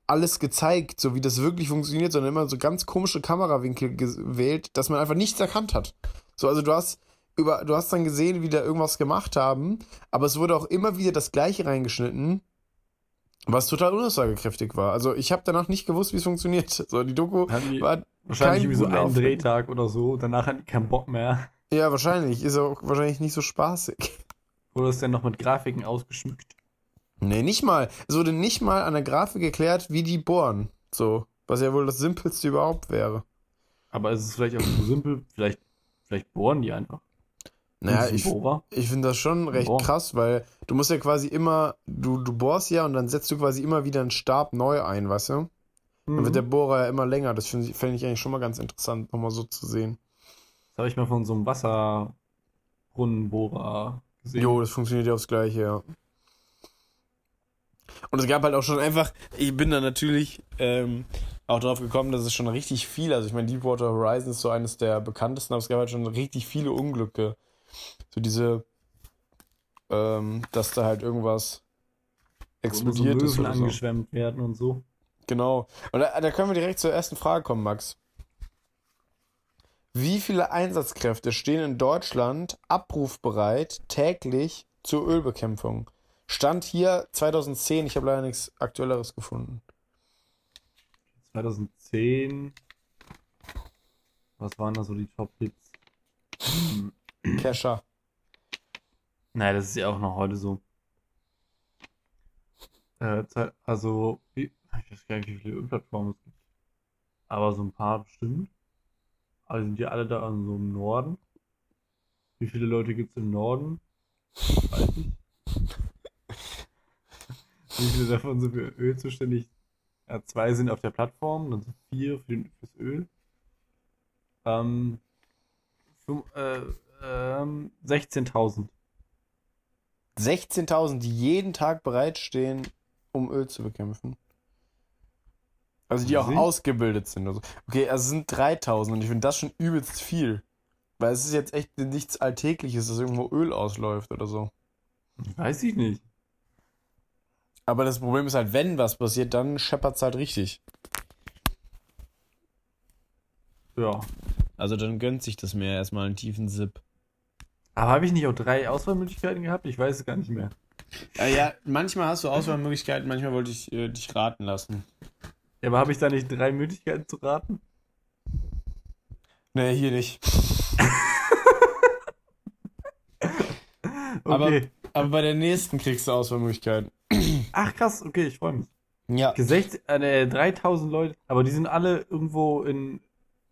alles gezeigt, so wie das wirklich funktioniert, sondern immer so ganz komische Kamerawinkel gewählt, dass man einfach nichts erkannt hat. So, also du hast über, du hast dann gesehen, wie da irgendwas gemacht haben, aber es wurde auch immer wieder das Gleiche reingeschnitten, was total unaussagekräftig war. Also ich habe danach nicht gewusst, wie es funktioniert. So, die Doku die war wahrscheinlich kein irgendwie so Aufwand. Drehtag oder so. Danach hatten die keinen Bock mehr. ja wahrscheinlich, ist auch wahrscheinlich nicht so spaßig. Oder ist dann noch mit Grafiken ausgeschmückt. Nee, nicht mal. Es wurde nicht mal an der Grafik erklärt, wie die bohren. So, was ja wohl das simpelste überhaupt wäre. Aber ist es vielleicht auch so simpel? Vielleicht, vielleicht bohren die einfach. Naja, ich, ich finde das schon recht Boah. krass, weil du musst ja quasi immer, du, du bohrst ja und dann setzt du quasi immer wieder einen Stab neu ein, weißt du? Dann wird der Mhm. Bohrer ja immer länger. Das finde ich, fänd ich eigentlich schon mal ganz interessant, nochmal so zu sehen. Das habe ich mal von so einem Wasserbrunnenbohrer gesehen. Jo, das funktioniert ja aufs Gleiche, ja. Und es gab halt auch schon einfach, ich bin da natürlich ähm, auch drauf gekommen, dass es schon richtig viel, also ich meine, Deepwater Horizon ist so eines der bekanntesten, aber es gab halt schon richtig viele Unglücke. So diese, ähm, dass da halt irgendwas explodiert so ist Möwen oder so. angeschwemmt werden und so. Genau. Und da, da können wir direkt zur ersten Frage kommen, Max. Wie viele Einsatzkräfte stehen in Deutschland abrufbereit täglich zur Ölbekämpfung? Stand hier 2010, ich habe leider nichts Aktuelleres gefunden. 2010. Was waren da so die Top-Hits? Kescher. Naja, das ist ja auch noch heute so. Äh, Ze- also, ich weiß gar nicht, wie viele Ölplattformen es gibt. Aber so ein paar bestimmt. Aber die sind ja alle da so im Norden. Wie viele Leute gibt es im Norden? Weiß ich. Wie viele davon sind für Öl zuständig? Ja, zwei sind auf der Plattform, dann sind vier für den, fürs Öl. Ähm, äh, ähm, 16.000. 16.000, die jeden Tag bereitstehen, um Öl zu bekämpfen. Also die auch Sie? ausgebildet sind. Also. Okay, also es sind 3.000 und ich finde das schon übelst viel. Weil es ist jetzt echt nichts Alltägliches, dass irgendwo Öl ausläuft oder so. Weiß ich nicht. Aber das Problem ist halt, wenn was passiert, dann scheppert es halt richtig. Ja. Also dann gönnt sich das Meer erstmal einen tiefen Sip. Aber habe ich nicht auch drei Auswahlmöglichkeiten gehabt? Ich weiß es gar nicht mehr. Ja, ja, manchmal hast du Auswahlmöglichkeiten, manchmal wollte ich äh, dich raten lassen. Ja, aber habe ich da nicht drei Möglichkeiten zu raten? Nee, hier nicht. Aber- Okay. Aber bei der nächsten kriegst du Auswahlmöglichkeiten. Ach krass, okay, ich freue mich. Ja. 16, äh, 3000 Leute, aber die sind alle irgendwo in,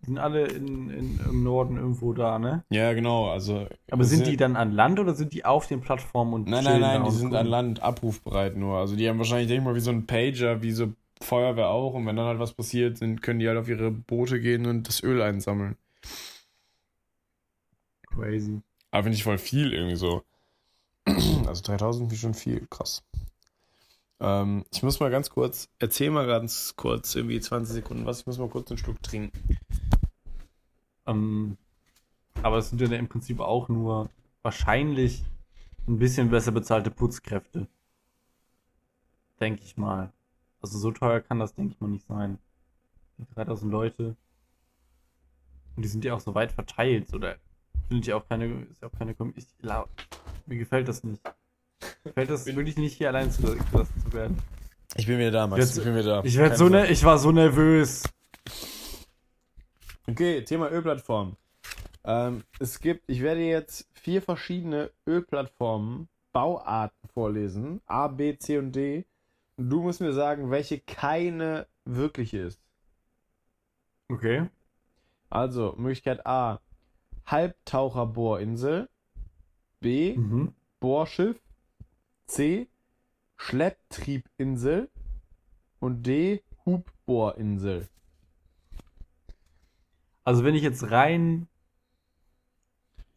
sind alle in, in, im Norden irgendwo da, ne? Ja, genau. Also, Aber sind die dann an Land oder sind die auf den Plattformen und Nein, nein, nein, die sind an Land abrufbereit nur. Also die haben wahrscheinlich, denke ich mal, wie so ein Pager, wie so Feuerwehr auch. Und wenn dann halt was passiert, sind, können die halt auf ihre Boote gehen und das Öl einsammeln. Crazy. Aber finde ich voll viel irgendwie so. Also 3000 wie schon viel, krass. Ähm, ich muss mal ganz kurz, erzähl mal ganz kurz, irgendwie 20 Sekunden was, ich muss mal kurz einen Schluck trinken. Ähm, aber es sind ja im Prinzip auch nur wahrscheinlich ein bisschen besser bezahlte Putzkräfte. Denke ich mal. Also so teuer kann das, denke ich mal, nicht sein. Die 3000 Leute. Und die sind ja auch so weit verteilt. Oder findet ja auch keine, ist ja auch keine ich, la- Mir gefällt das nicht. Mir gefällt das wirklich nicht, hier allein zu, gelassen zu werden. Ich bin wieder da, Max, Jetzt- ich bin wieder da. Ich werd so ne, ich war so nervös. Okay, Thema Ölplattform. Ähm, es gibt, ich werde jetzt vier verschiedene Ölplattformen, Bauarten vorlesen. A, B, C und D. Und du musst mir sagen, welche keine wirkliche ist. Okay. Also, Möglichkeit A, Halbtaucherbohrinsel. B, Mhm. Bohrschiff. C, Schlepptriebinsel. Und D, Hubbohrinsel. Also wenn ich jetzt rein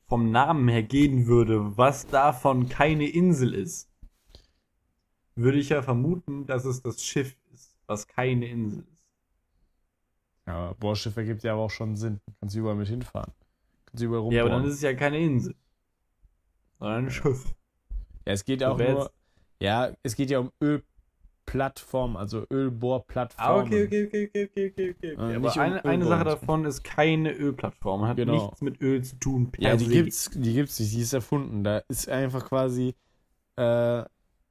vom Namen her gehen würde, was davon keine Insel ist, würde ich ja vermuten, dass es das Schiff ist, was keine Insel ist. Ja, Bohrschiff ergibt ja aber auch schon Sinn. Kannst du überall mit hinfahren. Kannst du überall Ja, aber dann ist es ja keine Insel, sondern ein Schiff. Ja, es geht auch nur. Ja, es geht ja um Ölplattform, also Ölbohrplattformen. Ah, okay, okay, okay, okay, okay, okay, okay. Äh, Aber eine, eine Sache davon ist keine Ölplattform, hat Genau. nichts mit Öl zu tun. per Ja, die se. gibt's, die gibt's nicht, die ist erfunden. Da ist einfach quasi äh,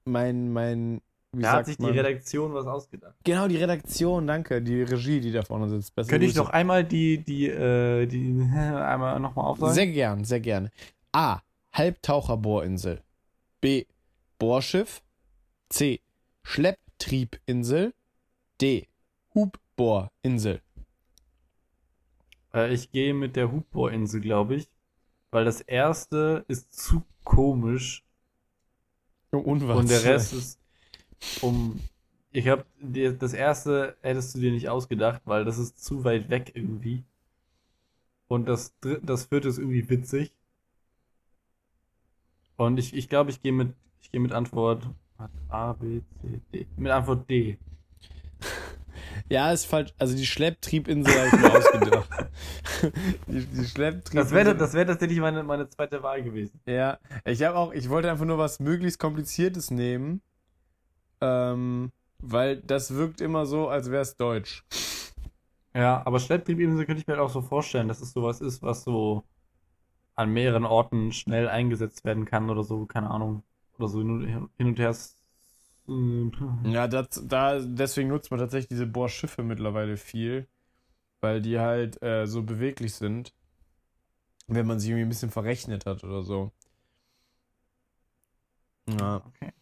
mein, mein, wie Da hat sich die man? Redaktion was ausgedacht. Genau, die Redaktion, danke, die Regie, die da vorne sitzt. Beste Könnte ich noch einmal die, die, äh, die, einmal nochmal aufsagen? Sehr gern, sehr gern. A. Halbtaucherbohrinsel. B. Bohrschiff. C. Schlepptriebinsel. D. Hubbohrinsel. Äh, ich gehe mit der Hubbohrinsel, glaube ich. Weil das erste ist zu komisch und der Rest ist um. Ich habe das erste hättest du dir nicht ausgedacht, weil das ist zu weit weg irgendwie. Und das dritte, das vierte ist irgendwie witzig. Und ich, ich glaube, ich gehe mit ich gehe mit Antwort A, B, C, D. Mit Antwort D. Ja, ist falsch. Also die Schlepptriebinsel habe ich mir ausgedacht. die, die Schlepptriebinsel. Das wäre das wäre tatsächlich meine, meine zweite Wahl gewesen. Ja, ich habe auch, ich wollte einfach nur was möglichst kompliziertes nehmen. Ähm, weil das wirkt immer so, als wäre es deutsch. Ja, aber Schlepptriebinsel könnte ich mir halt auch so vorstellen, dass es sowas ist, was so an mehreren Orten schnell eingesetzt werden kann oder so, keine Ahnung. Oder so hin und her. Ja, das, da, deswegen nutzt man tatsächlich diese Bohrschiffe mittlerweile viel, weil die halt äh, so beweglich sind, wenn man sich irgendwie ein bisschen verrechnet hat oder so. Ja, Okay.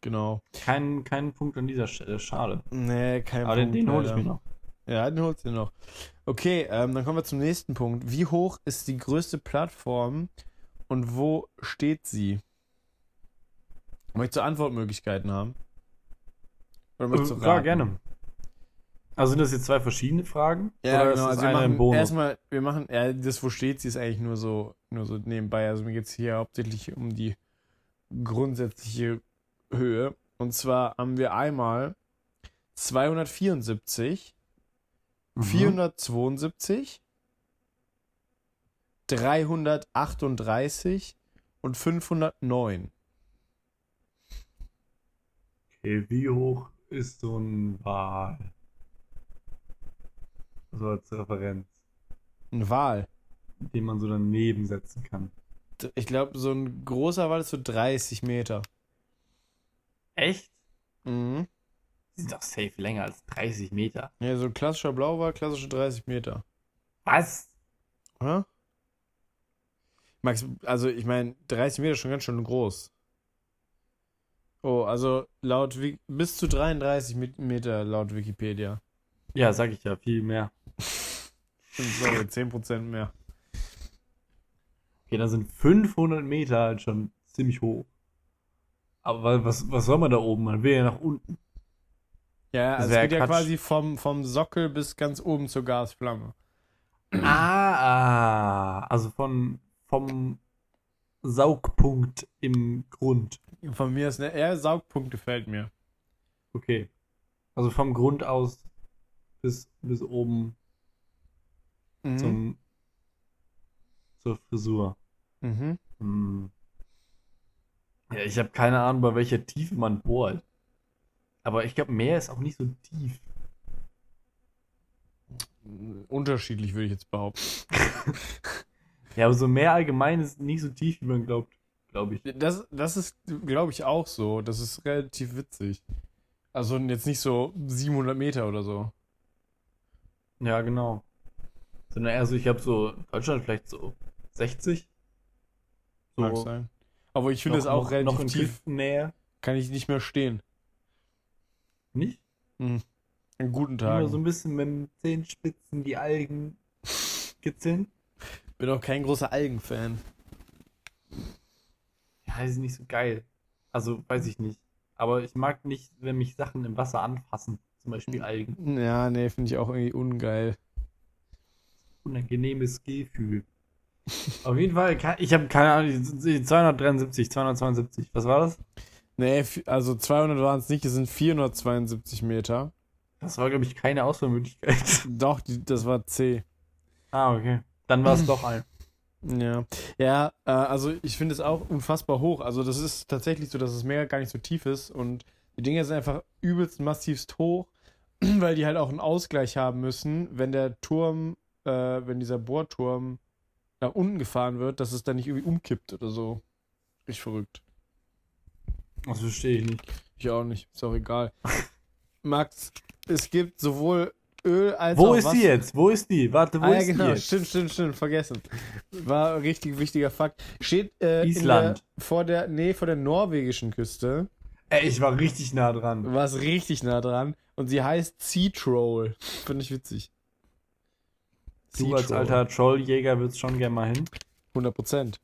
genau. Kein, kein Punkt an dieser Stelle, schade. Nee, kein Aber den, Punkt, den hole ich leider. mir noch. Ja, den holst du dir noch. Okay, ähm, dann kommen wir zum nächsten Punkt. Wie hoch ist die größte Plattform und wo steht sie? Möchtest du Antwortmöglichkeiten haben? Oder möchtest du Äh, klar, raten? gerne. Also sind das jetzt zwei verschiedene Fragen? Ja, Oder genau. ist das Also wir machen Bonus? erstmal, wir machen, ja, das, wo steht sie, ist eigentlich nur so, nur so nebenbei. Also mir geht es hier hauptsächlich um die grundsätzliche Höhe. Und zwar haben wir einmal 274, Mhm. 472, 338 und 509. Okay, wie hoch ist so ein Wal? So als Referenz, Ein Wal. den man so daneben setzen kann. Ich glaube, so ein großer Wal ist so 30 Meter. Echt? Mhm. Die sind doch safe länger als 30 Meter. Ja, so ein klassischer Blauwal, klassische 30 Meter. Was? Oder? Max, also ich meine, 30 Meter ist schon ganz schön groß. Oh, also laut bis zu 33 Mi- Meter laut Wikipedia. Ja, sag ich ja, viel mehr. Sorry, 10% mehr. Okay, dann sind 500 Meter halt schon ziemlich hoch. Aber wa- was, was soll man da oben? Man will ja nach unten. Ja, also es geht ja quasi vom, vom Sockel bis ganz oben zur Gasflamme. Ah, ah, also von, vom Saugpunkt im Grund. Von mir ist eine eher Saugpunkt gefällt mir. Okay. Also vom Grund aus bis, bis oben Mhm. zum, zur Frisur. Mhm. Hm. Ja, ich habe keine Ahnung, bei welcher Tiefe man bohrt. Aber ich glaube, Meer ist auch nicht so tief. Unterschiedlich würde ich jetzt behaupten. Ja, aber so Meer allgemein ist nicht so tief, wie man glaubt, glaube ich. Das, das ist, glaube ich, auch so. Das ist relativ witzig. Also jetzt nicht so 700 Meter oder so. Ja, genau. Sondern eher so, ich habe so Deutschland vielleicht so 60. So Mag sein. Aber ich finde es auch relativ noch in tief. Küstennähe. Kann ich nicht mehr stehen. Nicht? An guten Immer so ein bisschen mit den Zehenspitzen die Algen kitzeln. Bin auch kein großer Algenfan. Ja, die sind nicht so geil. Also, weiß ich nicht. Aber ich mag nicht, wenn mich Sachen im Wasser anfassen. Zum Beispiel Algen. Ja, nee, finde ich auch irgendwie ungeil. Unangenehmes Gefühl. Auf jeden Fall, ich habe keine Ahnung, 273, 272. Was war das? Nee, also 200 waren es nicht, es sind 472 Meter. Das war, glaube ich, keine Auswahlmöglichkeit. Doch, die, das war C. ah, okay. Dann war es doch ein. Ja, ja, äh, also ich finde es auch unfassbar hoch. Also das ist tatsächlich so, dass das Meer gar nicht so tief ist und die Dinger sind einfach übelst massivst hoch, weil die halt auch einen Ausgleich haben müssen, wenn der Turm, äh, wenn dieser Bohrturm nach unten gefahren wird, dass es dann nicht irgendwie umkippt oder so. Richtig verrückt. Das verstehe ich nicht. Ich auch nicht, ist auch egal. Max, es gibt sowohl Öl als Wo auch ist die Wasser- jetzt? Wo ist die? Warte, wo Ah, ja, ist genau, die jetzt? stimmt, stimmt, stimmt, vergessen. War ein richtig wichtiger Fakt. Steht äh, Island. Der, vor der, nee, vor der norwegischen Küste. Ey, ich war richtig nah dran. War es richtig nah dran. Und sie heißt Sea Troll. Finde ich witzig. Du als alter Trolljäger willst schon gerne mal hin. 100 Prozent.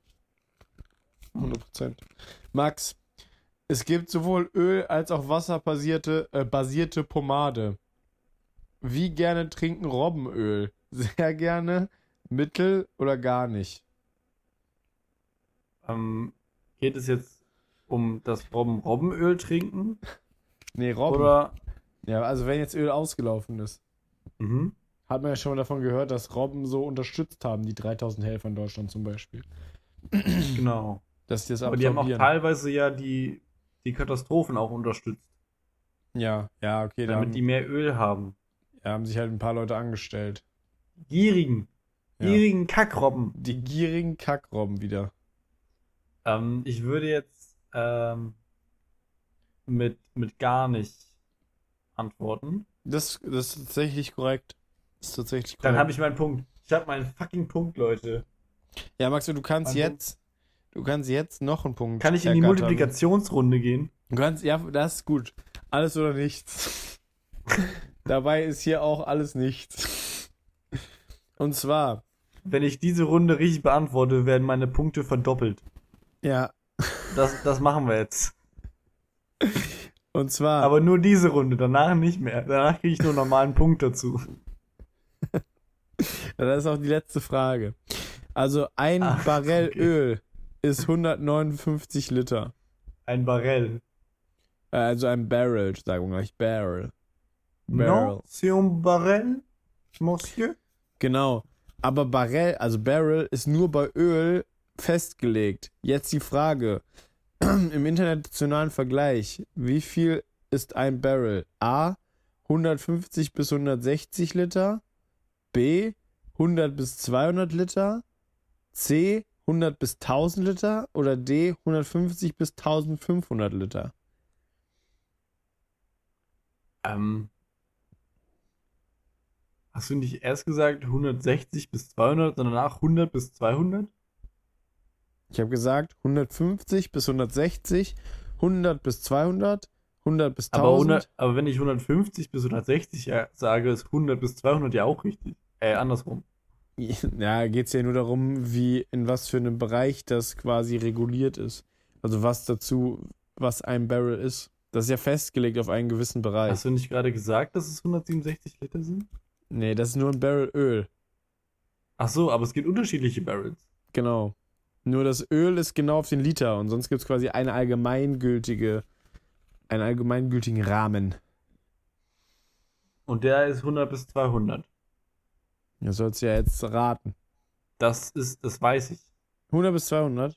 100 Prozent. Max, es gibt sowohl Öl als auch wasserbasierte äh, basierte Pomade. Wie gerne trinken Robbenöl? Sehr gerne, mittel oder gar nicht? Ähm, geht es jetzt um das Robben Robbenöl trinken? Nee, Robben. Oder. Ja, also wenn jetzt Öl ausgelaufen ist, Mhm. hat man ja schon mal davon gehört, dass Robben so unterstützt haben, die 3000 Helfer in Deutschland zum Beispiel. Genau. Dass die das Aber die haben auch teilweise ja die, die Katastrophen auch unterstützt, Ja, ja, okay, da damit haben, die mehr Öl haben. Ja, haben sich halt ein paar Leute angestellt. Gierigen. Ja. Gierigen Kackrobben. Die gierigen Kackrobben wieder. Ähm, ich würde jetzt ähm, mit, mit gar nicht antworten. Das, das ist tatsächlich korrekt. Das ist tatsächlich korrekt. Dann habe ich meinen Punkt. Ich habe meinen fucking Punkt, Leute. ja, Max, du kannst Mein jetzt, du kannst jetzt noch einen Punkt. Kann ich in die ergattern. Multiplikationsrunde gehen? Du kannst, ja, das ist gut. Alles oder nichts. Dabei ist hier auch alles nichts. Und zwar, Wenn ich diese Runde richtig beantworte, werden meine Punkte verdoppelt. ja, Das, das machen wir jetzt. und zwar, Aber nur diese Runde, danach nicht mehr. Danach kriege ich nur einen normalen Punkt dazu. das ist auch die letzte Frage. Also ein Ach, Barrel okay. Öl ist 159 Liter. Ein Barrel. Äh, Also ein Barrel, sagen wir gleich Barrel. Barrel. Non, c'est un Barrel, Monsieur? Genau. Aber Barrel, also Barrel, ist nur bei Öl festgelegt. Jetzt die Frage. Im internationalen Vergleich, wie viel ist ein Barrel? A. 150 bis 160 Liter. B. 100 bis 200 Liter. C. 100 bis 1000 Liter. Oder D. 150 bis 1500 Liter. Ähm. Hast du nicht erst gesagt 160 bis 200, sondern danach 100 bis 200? Ich habe gesagt 150 bis 160, 100 bis 200, 100 bis 1000. Aber, 100, aber wenn ich 150 bis 160 ja sage, ist 100 bis 200 ja auch richtig. Äh, andersrum. Ja, geht es ja nur darum, wie in was für einem Bereich das quasi reguliert ist. Also was dazu, was ein Barrel ist. Das ist ja festgelegt auf einen gewissen Bereich. Hast du nicht gerade gesagt, dass es 167 Liter sind? Nee, das ist nur ein Barrel Öl. Ach so, aber es gibt unterschiedliche Barrels. Genau. Nur das Öl ist genau auf den Liter und sonst gibt es quasi eine allgemeingültige einen allgemeingültigen Rahmen. Und der ist 100 bis 200. Das sollst du ja jetzt raten. Das ist, das weiß ich. 100 bis 200?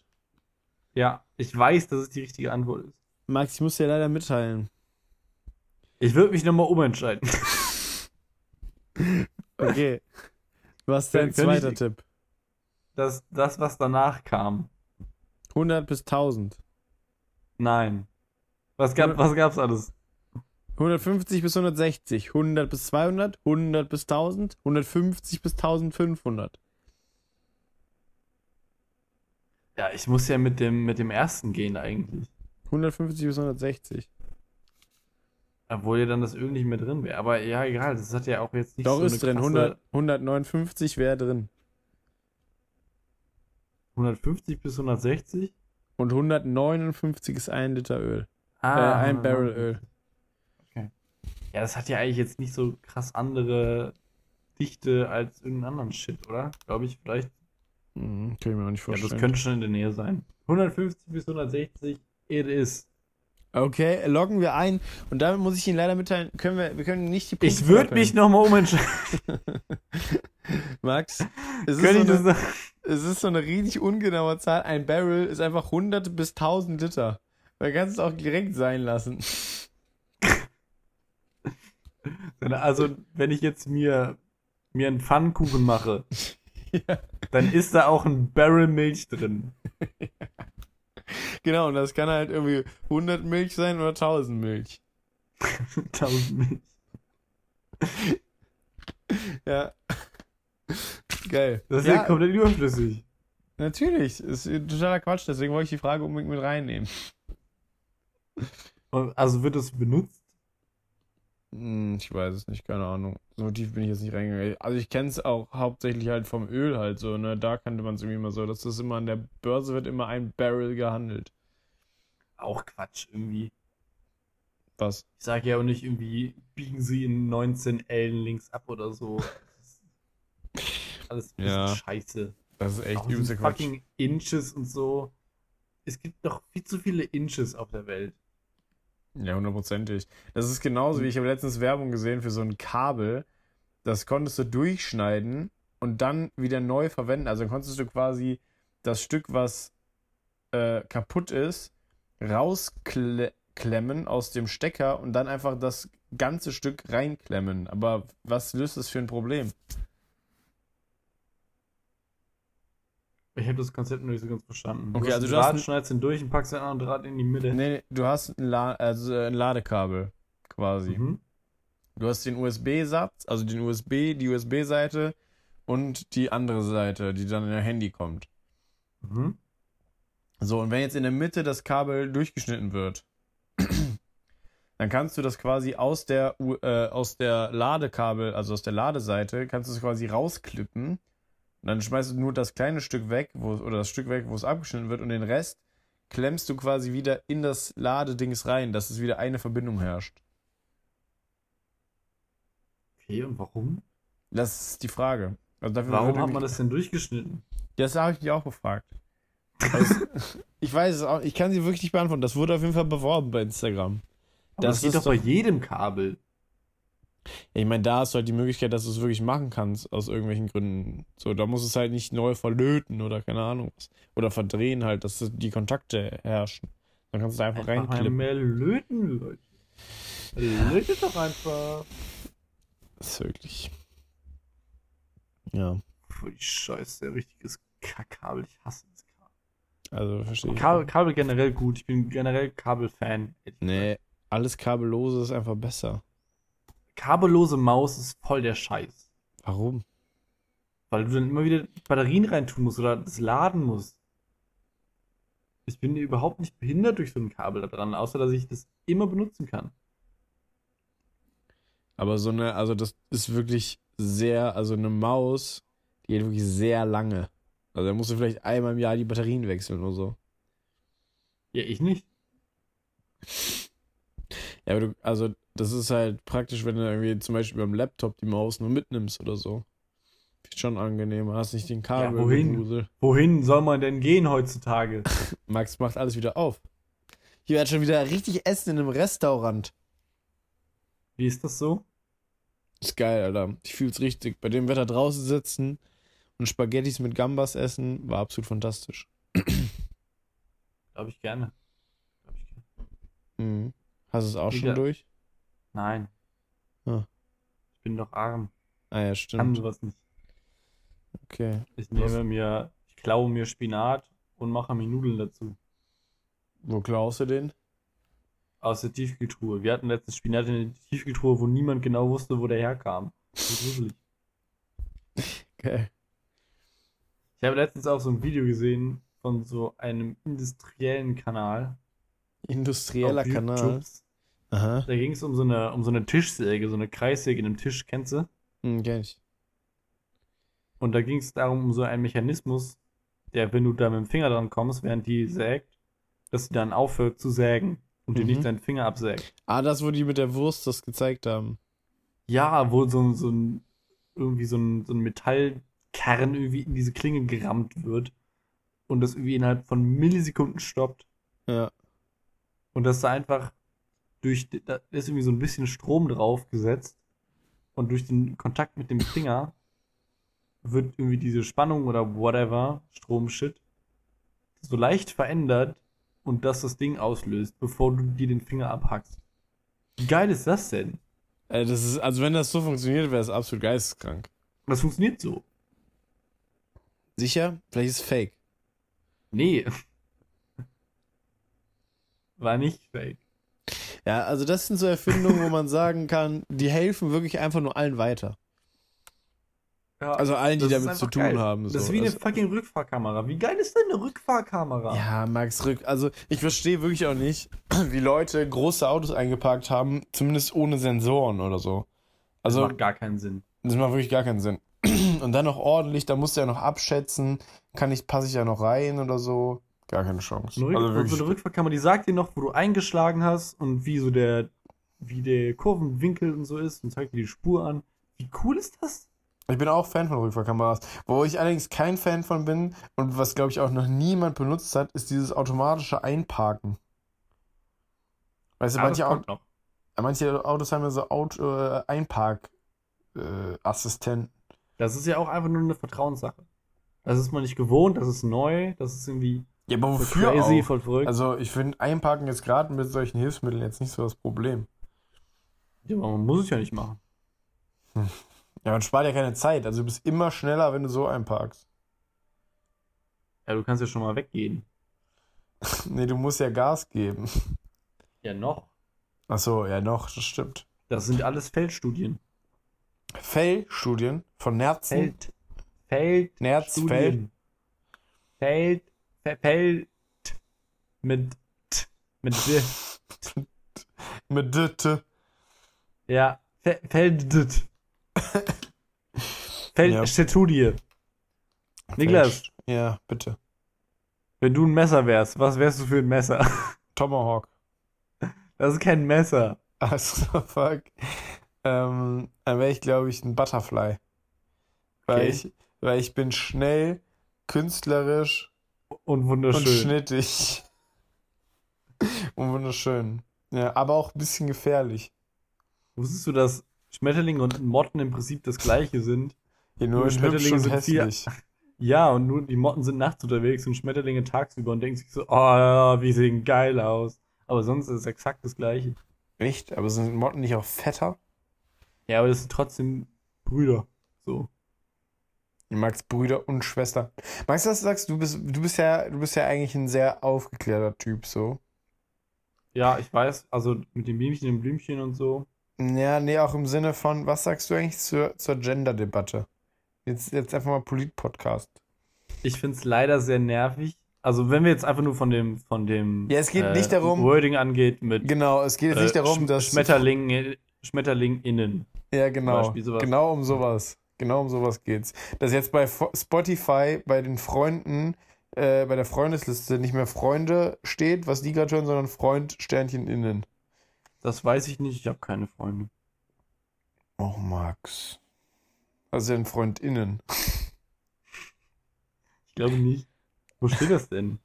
Ja, ich weiß, dass es die richtige Antwort ist. Max, ich muss dir leider mitteilen. Ich würde mich nochmal umentscheiden. Okay. Was ist dein zweiter ich- Tipp? Das, das, was danach kam. 100 bis 1000. Nein. Was, gab, was gab's alles? 150 bis 160, 100 bis 200, 100 bis 1000, 150 bis 1500. Ja, ich muss ja mit dem, mit dem ersten gehen eigentlich. 150 bis 160. Obwohl ja dann das Öl nicht mehr drin wäre. Aber ja, egal, das hat ja auch jetzt nicht Doch so ist drin, krasse- 100, 159 wäre drin. 150 bis 160? Und 159 ist ein Liter Öl. Ah, äh, ein 159. Barrel Öl. Okay. Ja, das hat ja eigentlich jetzt nicht so krass andere Dichte als irgendeinen anderen Shit, oder? Glaube ich, vielleicht. Hm, kann ich mir auch nicht Ja, vorstellen. das könnte schon in der Nähe sein. 150 bis 160, it is. Okay, loggen wir ein. Und damit muss ich Ihnen leider mitteilen, können wir, wir können nicht die Punkte Ich würde mich nochmal umentscheiden. Max, es ist, so eine, es ist so eine richtig ungenaue Zahl. Ein Barrel ist einfach 100 bis 1000 Liter. Man kann es auch direkt sein lassen. Also, wenn ich jetzt mir, mir einen Pfannkuchen mache, Ja. dann ist da auch ein Barrel Milch drin. Genau, und das kann halt irgendwie 100 Milch sein oder 1000 Milch. 1000 Milch. Ja. Geil. Das ist ja, ja komplett überflüssig. natürlich. Ist totaler Quatsch, deswegen wollte ich die Frage unbedingt mit reinnehmen. Und Also wird es benutzt? Hm, ich weiß es nicht, keine Ahnung. So tief bin ich jetzt nicht reingegangen. Also ich kenne es auch hauptsächlich halt vom Öl halt so, ne? Da kannte man es irgendwie immer so, dass das immer an der Börse wird immer ein Barrel gehandelt. Auch Quatsch irgendwie. Was? Ich sage ja auch nicht irgendwie, biegen sie in 19 Ellen links ab oder so. Das ist alles ein bisschen Ja. scheiße. Das ist echt übelster Quatsch. fucking Inches und so. Es gibt doch viel zu viele Inches auf der Welt. Ja, hundertprozentig. Das ist genauso wie ich habe letztens Werbung gesehen für so ein Kabel. Das konntest du durchschneiden und dann wieder neu verwenden. Also konntest du quasi das Stück, was äh, kaputt ist, rausklemmen aus dem Stecker und dann einfach das ganze Stück reinklemmen. Aber was löst das für ein Problem? Ich habe das Konzept noch nicht so ganz verstanden. Okay, hast also du hast Draht, ein- schneidest den durch und packst den anderen Draht in die Mitte. Nee, du hast ein, La also ein Ladekabel quasi. Mhm. Du hast den USB-Satz, also den USB, die USB-Seite und die andere Seite, die dann in dein Handy kommt. Mhm. So, und wenn jetzt in der Mitte das Kabel durchgeschnitten wird, dann kannst du das quasi aus der, äh, aus der Ladekabel, also aus der Ladeseite, kannst du es quasi rausklippen. Und dann schmeißt du nur das kleine Stück weg, wo, oder das Stück weg, wo es abgeschnitten wird, und den Rest klemmst du quasi wieder in das Ladedings rein, dass es wieder eine Verbindung herrscht. Okay, und warum? Das ist die Frage. Also Warum hat man das denn durchgeschnitten? Das habe ich mich auch gefragt. Also, ich weiß es auch, ich kann sie wirklich nicht beantworten. Das wurde auf jeden Fall beworben bei Instagram. Aber Das das, geht ist doch bei jedem Kabel. Ja, ich meine, da hast du halt die Möglichkeit, dass du es wirklich machen kannst, aus irgendwelchen Gründen. So, da musst du es halt nicht neu verlöten oder keine Ahnung was. Oder verdrehen halt, dass die Kontakte herrschen. Dann kannst du da einfach, Einfach reinklippen. mehr löten, Leute. Lötet doch einfach. Das ist wirklich. Ja, Voll die Scheiße, richtiges Kackkabel. Ich hasse das Kabel. also verstehe ich. Kabel, Kabel generell gut. Ich bin generell Kabelfan. Nee, alles kabellose ist einfach besser. Kabellose Maus ist voll der Scheiß. Warum? Weil du dann immer wieder Batterien reintun musst oder das laden musst. Ich bin überhaupt nicht behindert durch so ein Kabel da dran, außer dass ich das immer benutzen kann. Aber so eine, also das ist wirklich sehr, also eine Maus, die geht wirklich sehr lange. Also da musst du vielleicht einmal im Jahr die Batterien wechseln oder so. Ja, ich nicht. Ja, aber du, also das ist halt praktisch, wenn du irgendwie zum Beispiel beim Laptop die Maus nur mitnimmst oder so. Ist schon angenehmer, hast nicht den Kabel. wohin? Gewusel. Wohin soll man denn gehen heutzutage? Max macht alles wieder auf. Ich werde schon wieder richtig essen in einem Restaurant. Wie ist das so? Ist geil, Alter. Ich fühl's richtig. Bei dem Wetter draußen sitzen und Spaghettis mit Gambas essen, war absolut fantastisch. Glaube ich gerne. Glaub ich gerne. Mhm. Hast du es auch schon Wieder- durch? Nein. Ah. Ich bin doch arm. Ah ja, Kann stimmt. sowas nicht. Okay. Ich Was? nehme mir, ich klaue mir Spinat und mache mir Nudeln dazu. Wo klaust du den? Aus der Tiefkühltruhe. Wir hatten letztens Spinat in der Tiefkühltruhe, wo niemand genau wusste, wo der herkam. Das ist gruselig. Okay. Ich habe letztens auch so ein Video gesehen von so einem industriellen Kanal. Industrieller Kanal. Aha. Da ging es um so eine, um so eine Tischsäge, so eine Kreissäge in einem Tisch, kennst du? Hm, kenn ich. Und da ging es darum, um so einen Mechanismus, der, wenn du da mit dem Finger dran kommst, während die sägt, dass sie dann aufhört zu sägen und dir Mhm. nicht deinen Finger absägt. Ah, das, wo die mit der Wurst das gezeigt haben. Ja, wo so, ein- so ein, irgendwie so ein, so ein Metallkern irgendwie in diese Klinge gerammt wird und das irgendwie innerhalb von Millisekunden stoppt Ja. Und dass da einfach durch, da ist irgendwie so ein bisschen Strom drauf gesetzt und durch den Kontakt mit dem Finger wird irgendwie diese Spannung oder whatever, Stromshit, so leicht verändert und dass das Ding auslöst, bevor du dir den Finger abhackst. Wie geil ist das denn? Äh, das ist, also wenn das so funktioniert, wäre es absolut geisteskrank. Das funktioniert so. Sicher? Vielleicht ist es fake. Nee. War nicht fake. Ja, also das sind so Erfindungen, wo man sagen kann, die helfen wirklich einfach nur allen weiter. Ja, Also allen, die das damit zu tun geil. haben. So. Das ist wie eine Also- fucking Rückfahrkamera. Wie geil ist denn eine Rückfahrkamera? Ja, Max Rück. Also ich verstehe wirklich auch nicht, wie Leute große Autos eingeparkt haben, zumindest ohne Sensoren oder so. das Also macht gar keinen Sinn. das macht wirklich gar keinen Sinn. Und dann noch ordentlich, da musst du ja noch abschätzen, kann ich, passe ich ja noch rein oder so. Gar keine Chance. So eine, Also so wirklich. eine Rückfahrkamera, die sagt dir noch, wo du eingeschlagen hast und wie so der, wie der Kurvenwinkel und so ist und zeigt dir die Spur an. Wie cool ist das? Ich bin auch Fan von Rückfahrkameras. Wo ich allerdings kein Fan von bin und was glaube ich auch noch niemand benutzt hat, ist dieses automatische Einparken. Weißt du, Ah, das manche, Au kommt noch. manche Autos haben ja so Auto, äh, Einpark-Assistenten. Das ist ja auch einfach nur eine Vertrauenssache. Das ist man nicht gewohnt, das ist neu, das ist irgendwie ja, aber wofür crazy, auch? voll verrückt. Also ich finde Einparken jetzt gerade mit solchen Hilfsmitteln jetzt nicht so das Problem. ja, aber man muss es ja nicht machen. Ja, man spart ja keine Zeit. Also du bist immer schneller, wenn du so einparkst. Ja, du kannst ja schon mal weggehen. Nee, du musst ja Gas geben. Ja, noch. Ach so, ja noch, das stimmt. Das sind alles Feldstudien. Feldstudien von Nerzen. Feld. Feld. Nerz, Studien. Feld. Fe- Feld. Mit. T. Mit D. Mit D, T. Ja. Fe- Feld. Feldstudie. Niklas, Ja, bitte. wenn du ein Messer wärst, was wärst du für ein Messer? Tomahawk. Das ist kein Messer. Also, fuck. Ähm, dann wäre ich, glaube ich, ein Butterfly. Weil, Okay. ich, weil ich bin schnell, künstlerisch Und und wunderschön. schnittig. und wunderschön. Ja, aber auch ein bisschen gefährlich. Wusstest du, dass Schmetterlinge und Motten im Prinzip das gleiche sind? Hier nur Nur Schmetterlinge und sind viel- hässlich. Ja, und nur die Motten sind nachts unterwegs und Schmetterlinge tagsüber und denken sich so, oh, wir sehen geil aus. Aber sonst ist es exakt das gleiche. Echt? Aber sind Motten nicht auch fetter? Ja, aber das sind trotzdem Brüder. So. Max Brüder und Schwester. Max, was du sagst, du bist, du bist ja, du bist ja eigentlich ein sehr aufgeklärter Typ, so. Ja, ich weiß, also mit den Bienchen und Blümchen und so. Ja, nee, auch im Sinne von, was sagst du eigentlich zur, zur Gender-Debatte? Jetzt, jetzt einfach mal Polit-Podcast. Ich finde es leider sehr nervig. Also wenn wir jetzt einfach nur von dem, von dem Ja, es geht äh, nicht darum- Wording angeht mit Genau, es geht jetzt nicht äh, darum, Sch- dass. Schmetterling, Schmetterling innen. Ja, genau. Genau um sowas. Genau um sowas geht's. Dass jetzt bei Spotify bei den Freunden, äh, bei der Freundesliste nicht mehr Freunde steht, was die gerade hören, sondern Freund Sternchen innen. Das weiß ich nicht, ich habe keine Freunde. Oh, Max. Also ein Freund innen. Ich glaube nicht. Wo steht das denn?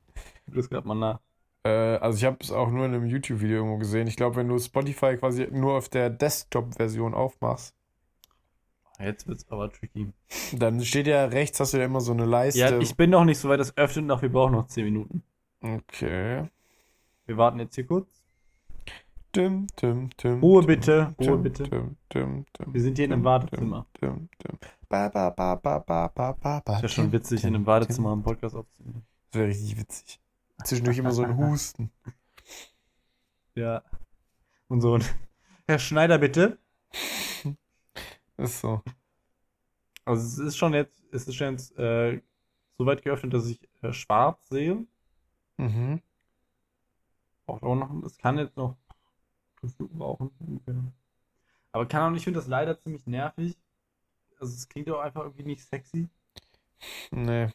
Ich das gerade mal nach. Äh, also ich habe es auch nur in einem YouTube-Video irgendwo gesehen. Ich glaube, wenn du Spotify quasi nur auf der Desktop-Version aufmachst, Jetzt wird's aber tricky. dann steht ja rechts, hast du ja immer so eine Leiste. Ja, ich bin noch nicht so weit, das öffnet noch, wir brauchen noch 10 Minuten. okay. Wir warten jetzt hier kurz. Dim, dim, dim, Ruhe bitte, Ruhe bitte. Wir sind hier in einem Wartezimmer. Ba, ba, ba, ba, ba, ba, ba, ba, Ist ja schon witzig, in einem Badezimmer einen Podcast aufzunehmen. Das wäre richtig witzig. Zwischendurch immer so ein Husten. Ja. Und so ein Herr Schneider, bitte. Ist so. Also es ist schon jetzt, es ist schon jetzt äh, so weit geöffnet, dass ich äh, schwarz sehe. Mhm. Braucht auch noch, es kann jetzt noch fünf Minuten brauchen. Aber kann auch nicht, ich finde das leider ziemlich nervig. Also es klingt auch einfach irgendwie nicht sexy. Nee.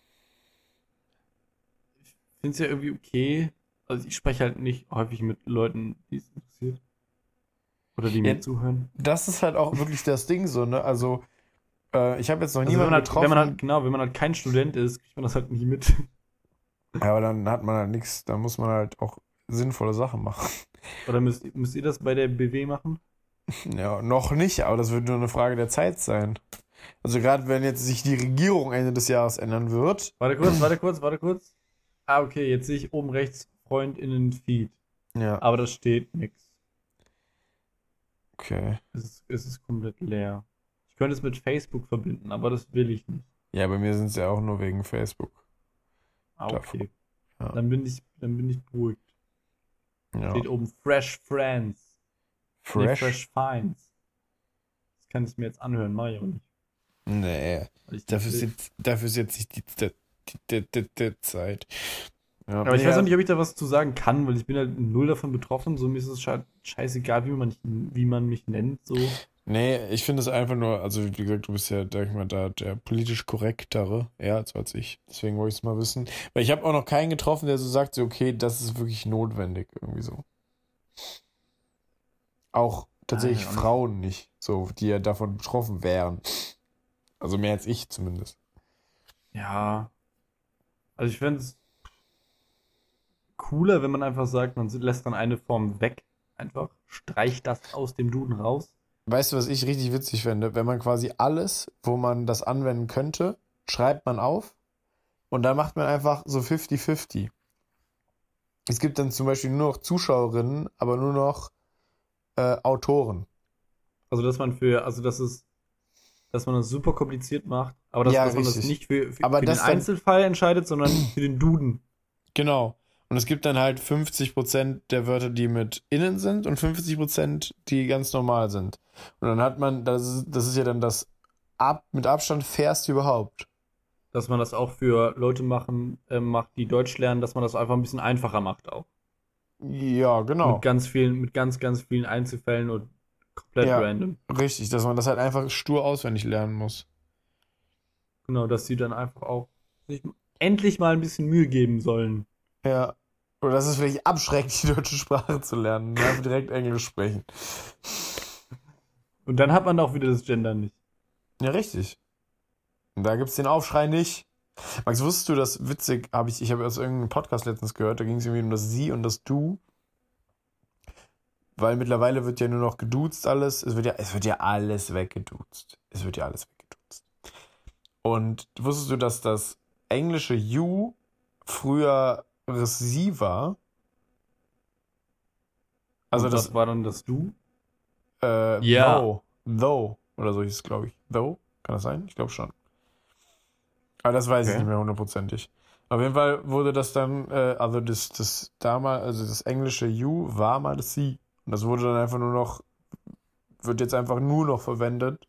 Ich finde es ja irgendwie okay. Also ich spreche halt nicht häufig mit Leuten, die es interessiert. Oder die Ja. mir zuhören. Das ist halt auch wirklich das Ding so, ne? Also, äh, ich habe jetzt noch Also wenn niemanden man, halt, getroffen. wenn man halt, genau, wenn man halt kein Student ist, kriegt man das halt nie mit. Ja, aber dann hat man halt nichts, da muss man halt auch sinnvolle Sachen machen. Oder müsst, müsst ihr das bei der BW machen? Ja, noch nicht, aber das wird nur eine Frage der Zeit sein. Also gerade wenn jetzt sich die Regierung Ende des Jahres ändern wird. Warte kurz, warte kurz, warte kurz. Ah, okay, jetzt sehe ich oben rechts FreundInnen-Feed. Ja, Aber da steht nichts. Okay. Es ist, es ist komplett leer. Ich könnte es mit Facebook verbinden, aber das will ich nicht. Ja, bei mir sind es ja auch nur wegen Facebook. Ah, okay. Ja. Dann bin ich, dann bin ich beruhigt. Ja. Steht oben Fresh Friends. Nee, Fresh? Fresh Finds. Das kann ich mir jetzt anhören, mach ich aber nicht. Nee, dafür ist jetzt, dafür ist jetzt nicht die, die, die, die, Zeit. Ja, Aber ich nee, weiß auch nicht, ob ich da was zu sagen kann, weil ich bin halt null davon betroffen. So mir ist es sche- scheißegal, wie man, wie man mich nennt. So. Nee, ich finde es einfach nur, also wie gesagt, du bist ja, sag ich mal, da der politisch korrektere, ja, als als ich. Deswegen wollte ich es mal wissen. Weil ich habe auch noch keinen getroffen, der so sagt, so, okay, das ist wirklich notwendig, irgendwie so. Auch tatsächlich Ah, ja. Frauen nicht, so, die ja davon betroffen wären. Also mehr als ich zumindest. Ja. Also ich fände es cooler, wenn man einfach sagt, man lässt dann eine Form weg. Einfach streicht das aus dem Duden raus. Weißt du, was ich richtig witzig fände? Wenn man quasi alles, wo man das anwenden könnte, schreibt man auf und dann macht man einfach so 50-50. Es gibt dann zum Beispiel nur noch Zuschauerinnen, aber nur noch äh, Autoren. Also dass man für, also dass es, dass man das super kompliziert macht, aber dass, Ja, dass man das nicht für, für, für den Einzelfall entscheidet, sondern für den Duden. Genau. Und es gibt dann halt 50% der Wörter, die mit innen sind und 50%, die ganz normal sind. Und dann hat man, das ist, das ist ja dann das ab, mit Abstand fairste überhaupt. Dass man das auch für Leute machen, äh, macht, die Deutsch lernen, dass man das einfach ein bisschen einfacher macht auch. Ja, genau. Mit ganz vielen, mit ganz, ganz vielen Einzelfällen und komplett Ja. random. Richtig, dass man das halt einfach stur auswendig lernen muss. Genau, dass sie dann einfach auch sich endlich mal ein bisschen Mühe geben sollen. Ja. Oder das ist vielleicht abschreckend, die deutsche Sprache zu lernen einfach direkt Englisch sprechen. Und dann hat man auch wieder das Gender nicht. Ja, richtig. Und da gibt's den Aufschrei nicht. Max, wusstest du, das witzig, habe ich, ich habe aus irgendeinem Podcast letztens gehört, da ging es irgendwie um das Sie und das Du. Weil mittlerweile wird ja nur noch geduzt alles. Es wird ja, es wird ja alles weggeduzt. Es wird ja alles weggeduzt. Und wusstest du, dass das englische You früher Sie war? Also Und das, das war dann das Du. äh, Ja. Though. Though. Oder so hieß es, glaube ich. Though? Kann das sein? Ich glaube schon. Aber das weiß ich Okay. nicht mehr hundertprozentig. Auf jeden Fall wurde das dann, äh, also das, das damals, also das englische You war mal das Sie. Und das wurde dann einfach nur noch, wird jetzt einfach nur noch verwendet.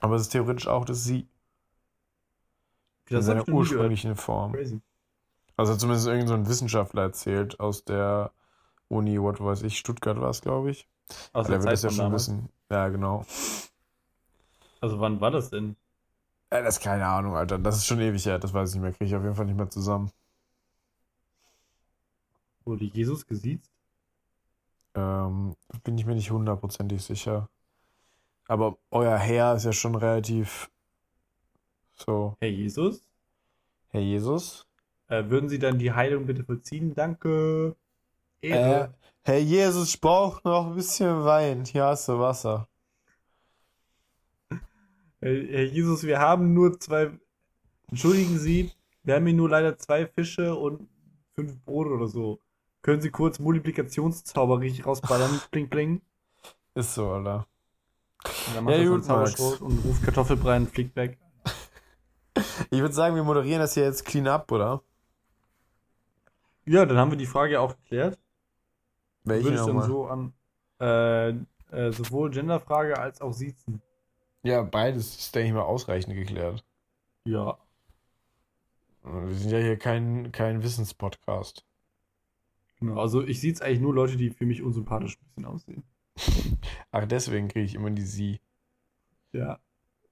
Aber es ist theoretisch auch das Sie. In Das hab seiner ich ursprünglichen Form. Crazy. Also zumindest irgendein so ein Wissenschaftler erzählt aus der Uni, what weiß ich, Stuttgart war es, glaube ich. Aus Der der wird das Zeit ja schon damals. wissen. Ja, genau. Also wann war das denn? Ja, das ist keine Ahnung, Alter. Das ist schon ewig her. Das weiß ich nicht mehr. Kriege ich auf jeden Fall nicht mehr zusammen. Wurde Jesus gesiezt? Ähm, bin ich mir nicht hundertprozentig sicher. Aber euer Herr ist ja schon relativ so. Herr Jesus? Herr Jesus? Äh, würden Sie dann die Heilung bitte vollziehen? Danke. Äh. Herr Jesus, ich brauche noch ein bisschen Wein. Hier hast du Wasser. Herr, Herr Jesus, wir haben nur zwei. Entschuldigen Sie, wir haben hier nur leider zwei Fische und fünf Brote oder so. Können Sie kurz Multiplikationszauber richtig rausballern? Bling, bling. Ist so, Alter. Und dann macht Ja, gut, Max. und ruft Kartoffelbrei und fliegt weg. Ich würde sagen, wir moderieren das hier jetzt clean up, oder? Ja, dann haben wir die Frage auch geklärt. Welche Würde ich dann nochmal? so an äh, äh, sowohl Genderfrage als auch Siezen. Ja, beides ist, denke ich mal, ausreichend geklärt. Ja. Wir sind ja hier kein, kein Wissenspodcast. Genau. Also ich sehe eigentlich nur Leute, die für mich unsympathisch ein bisschen aussehen. Ach, deswegen kriege ich immer die sie, Ja.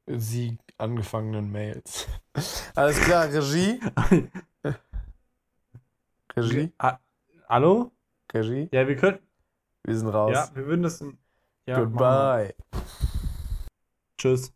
sie angefangenen Mails. Alles klar, Regie? Regie? Ah, hallo? Regie? Ja, wir können. Wir sind raus. Ja, wir würden das. Ja. Goodbye. Tschüss.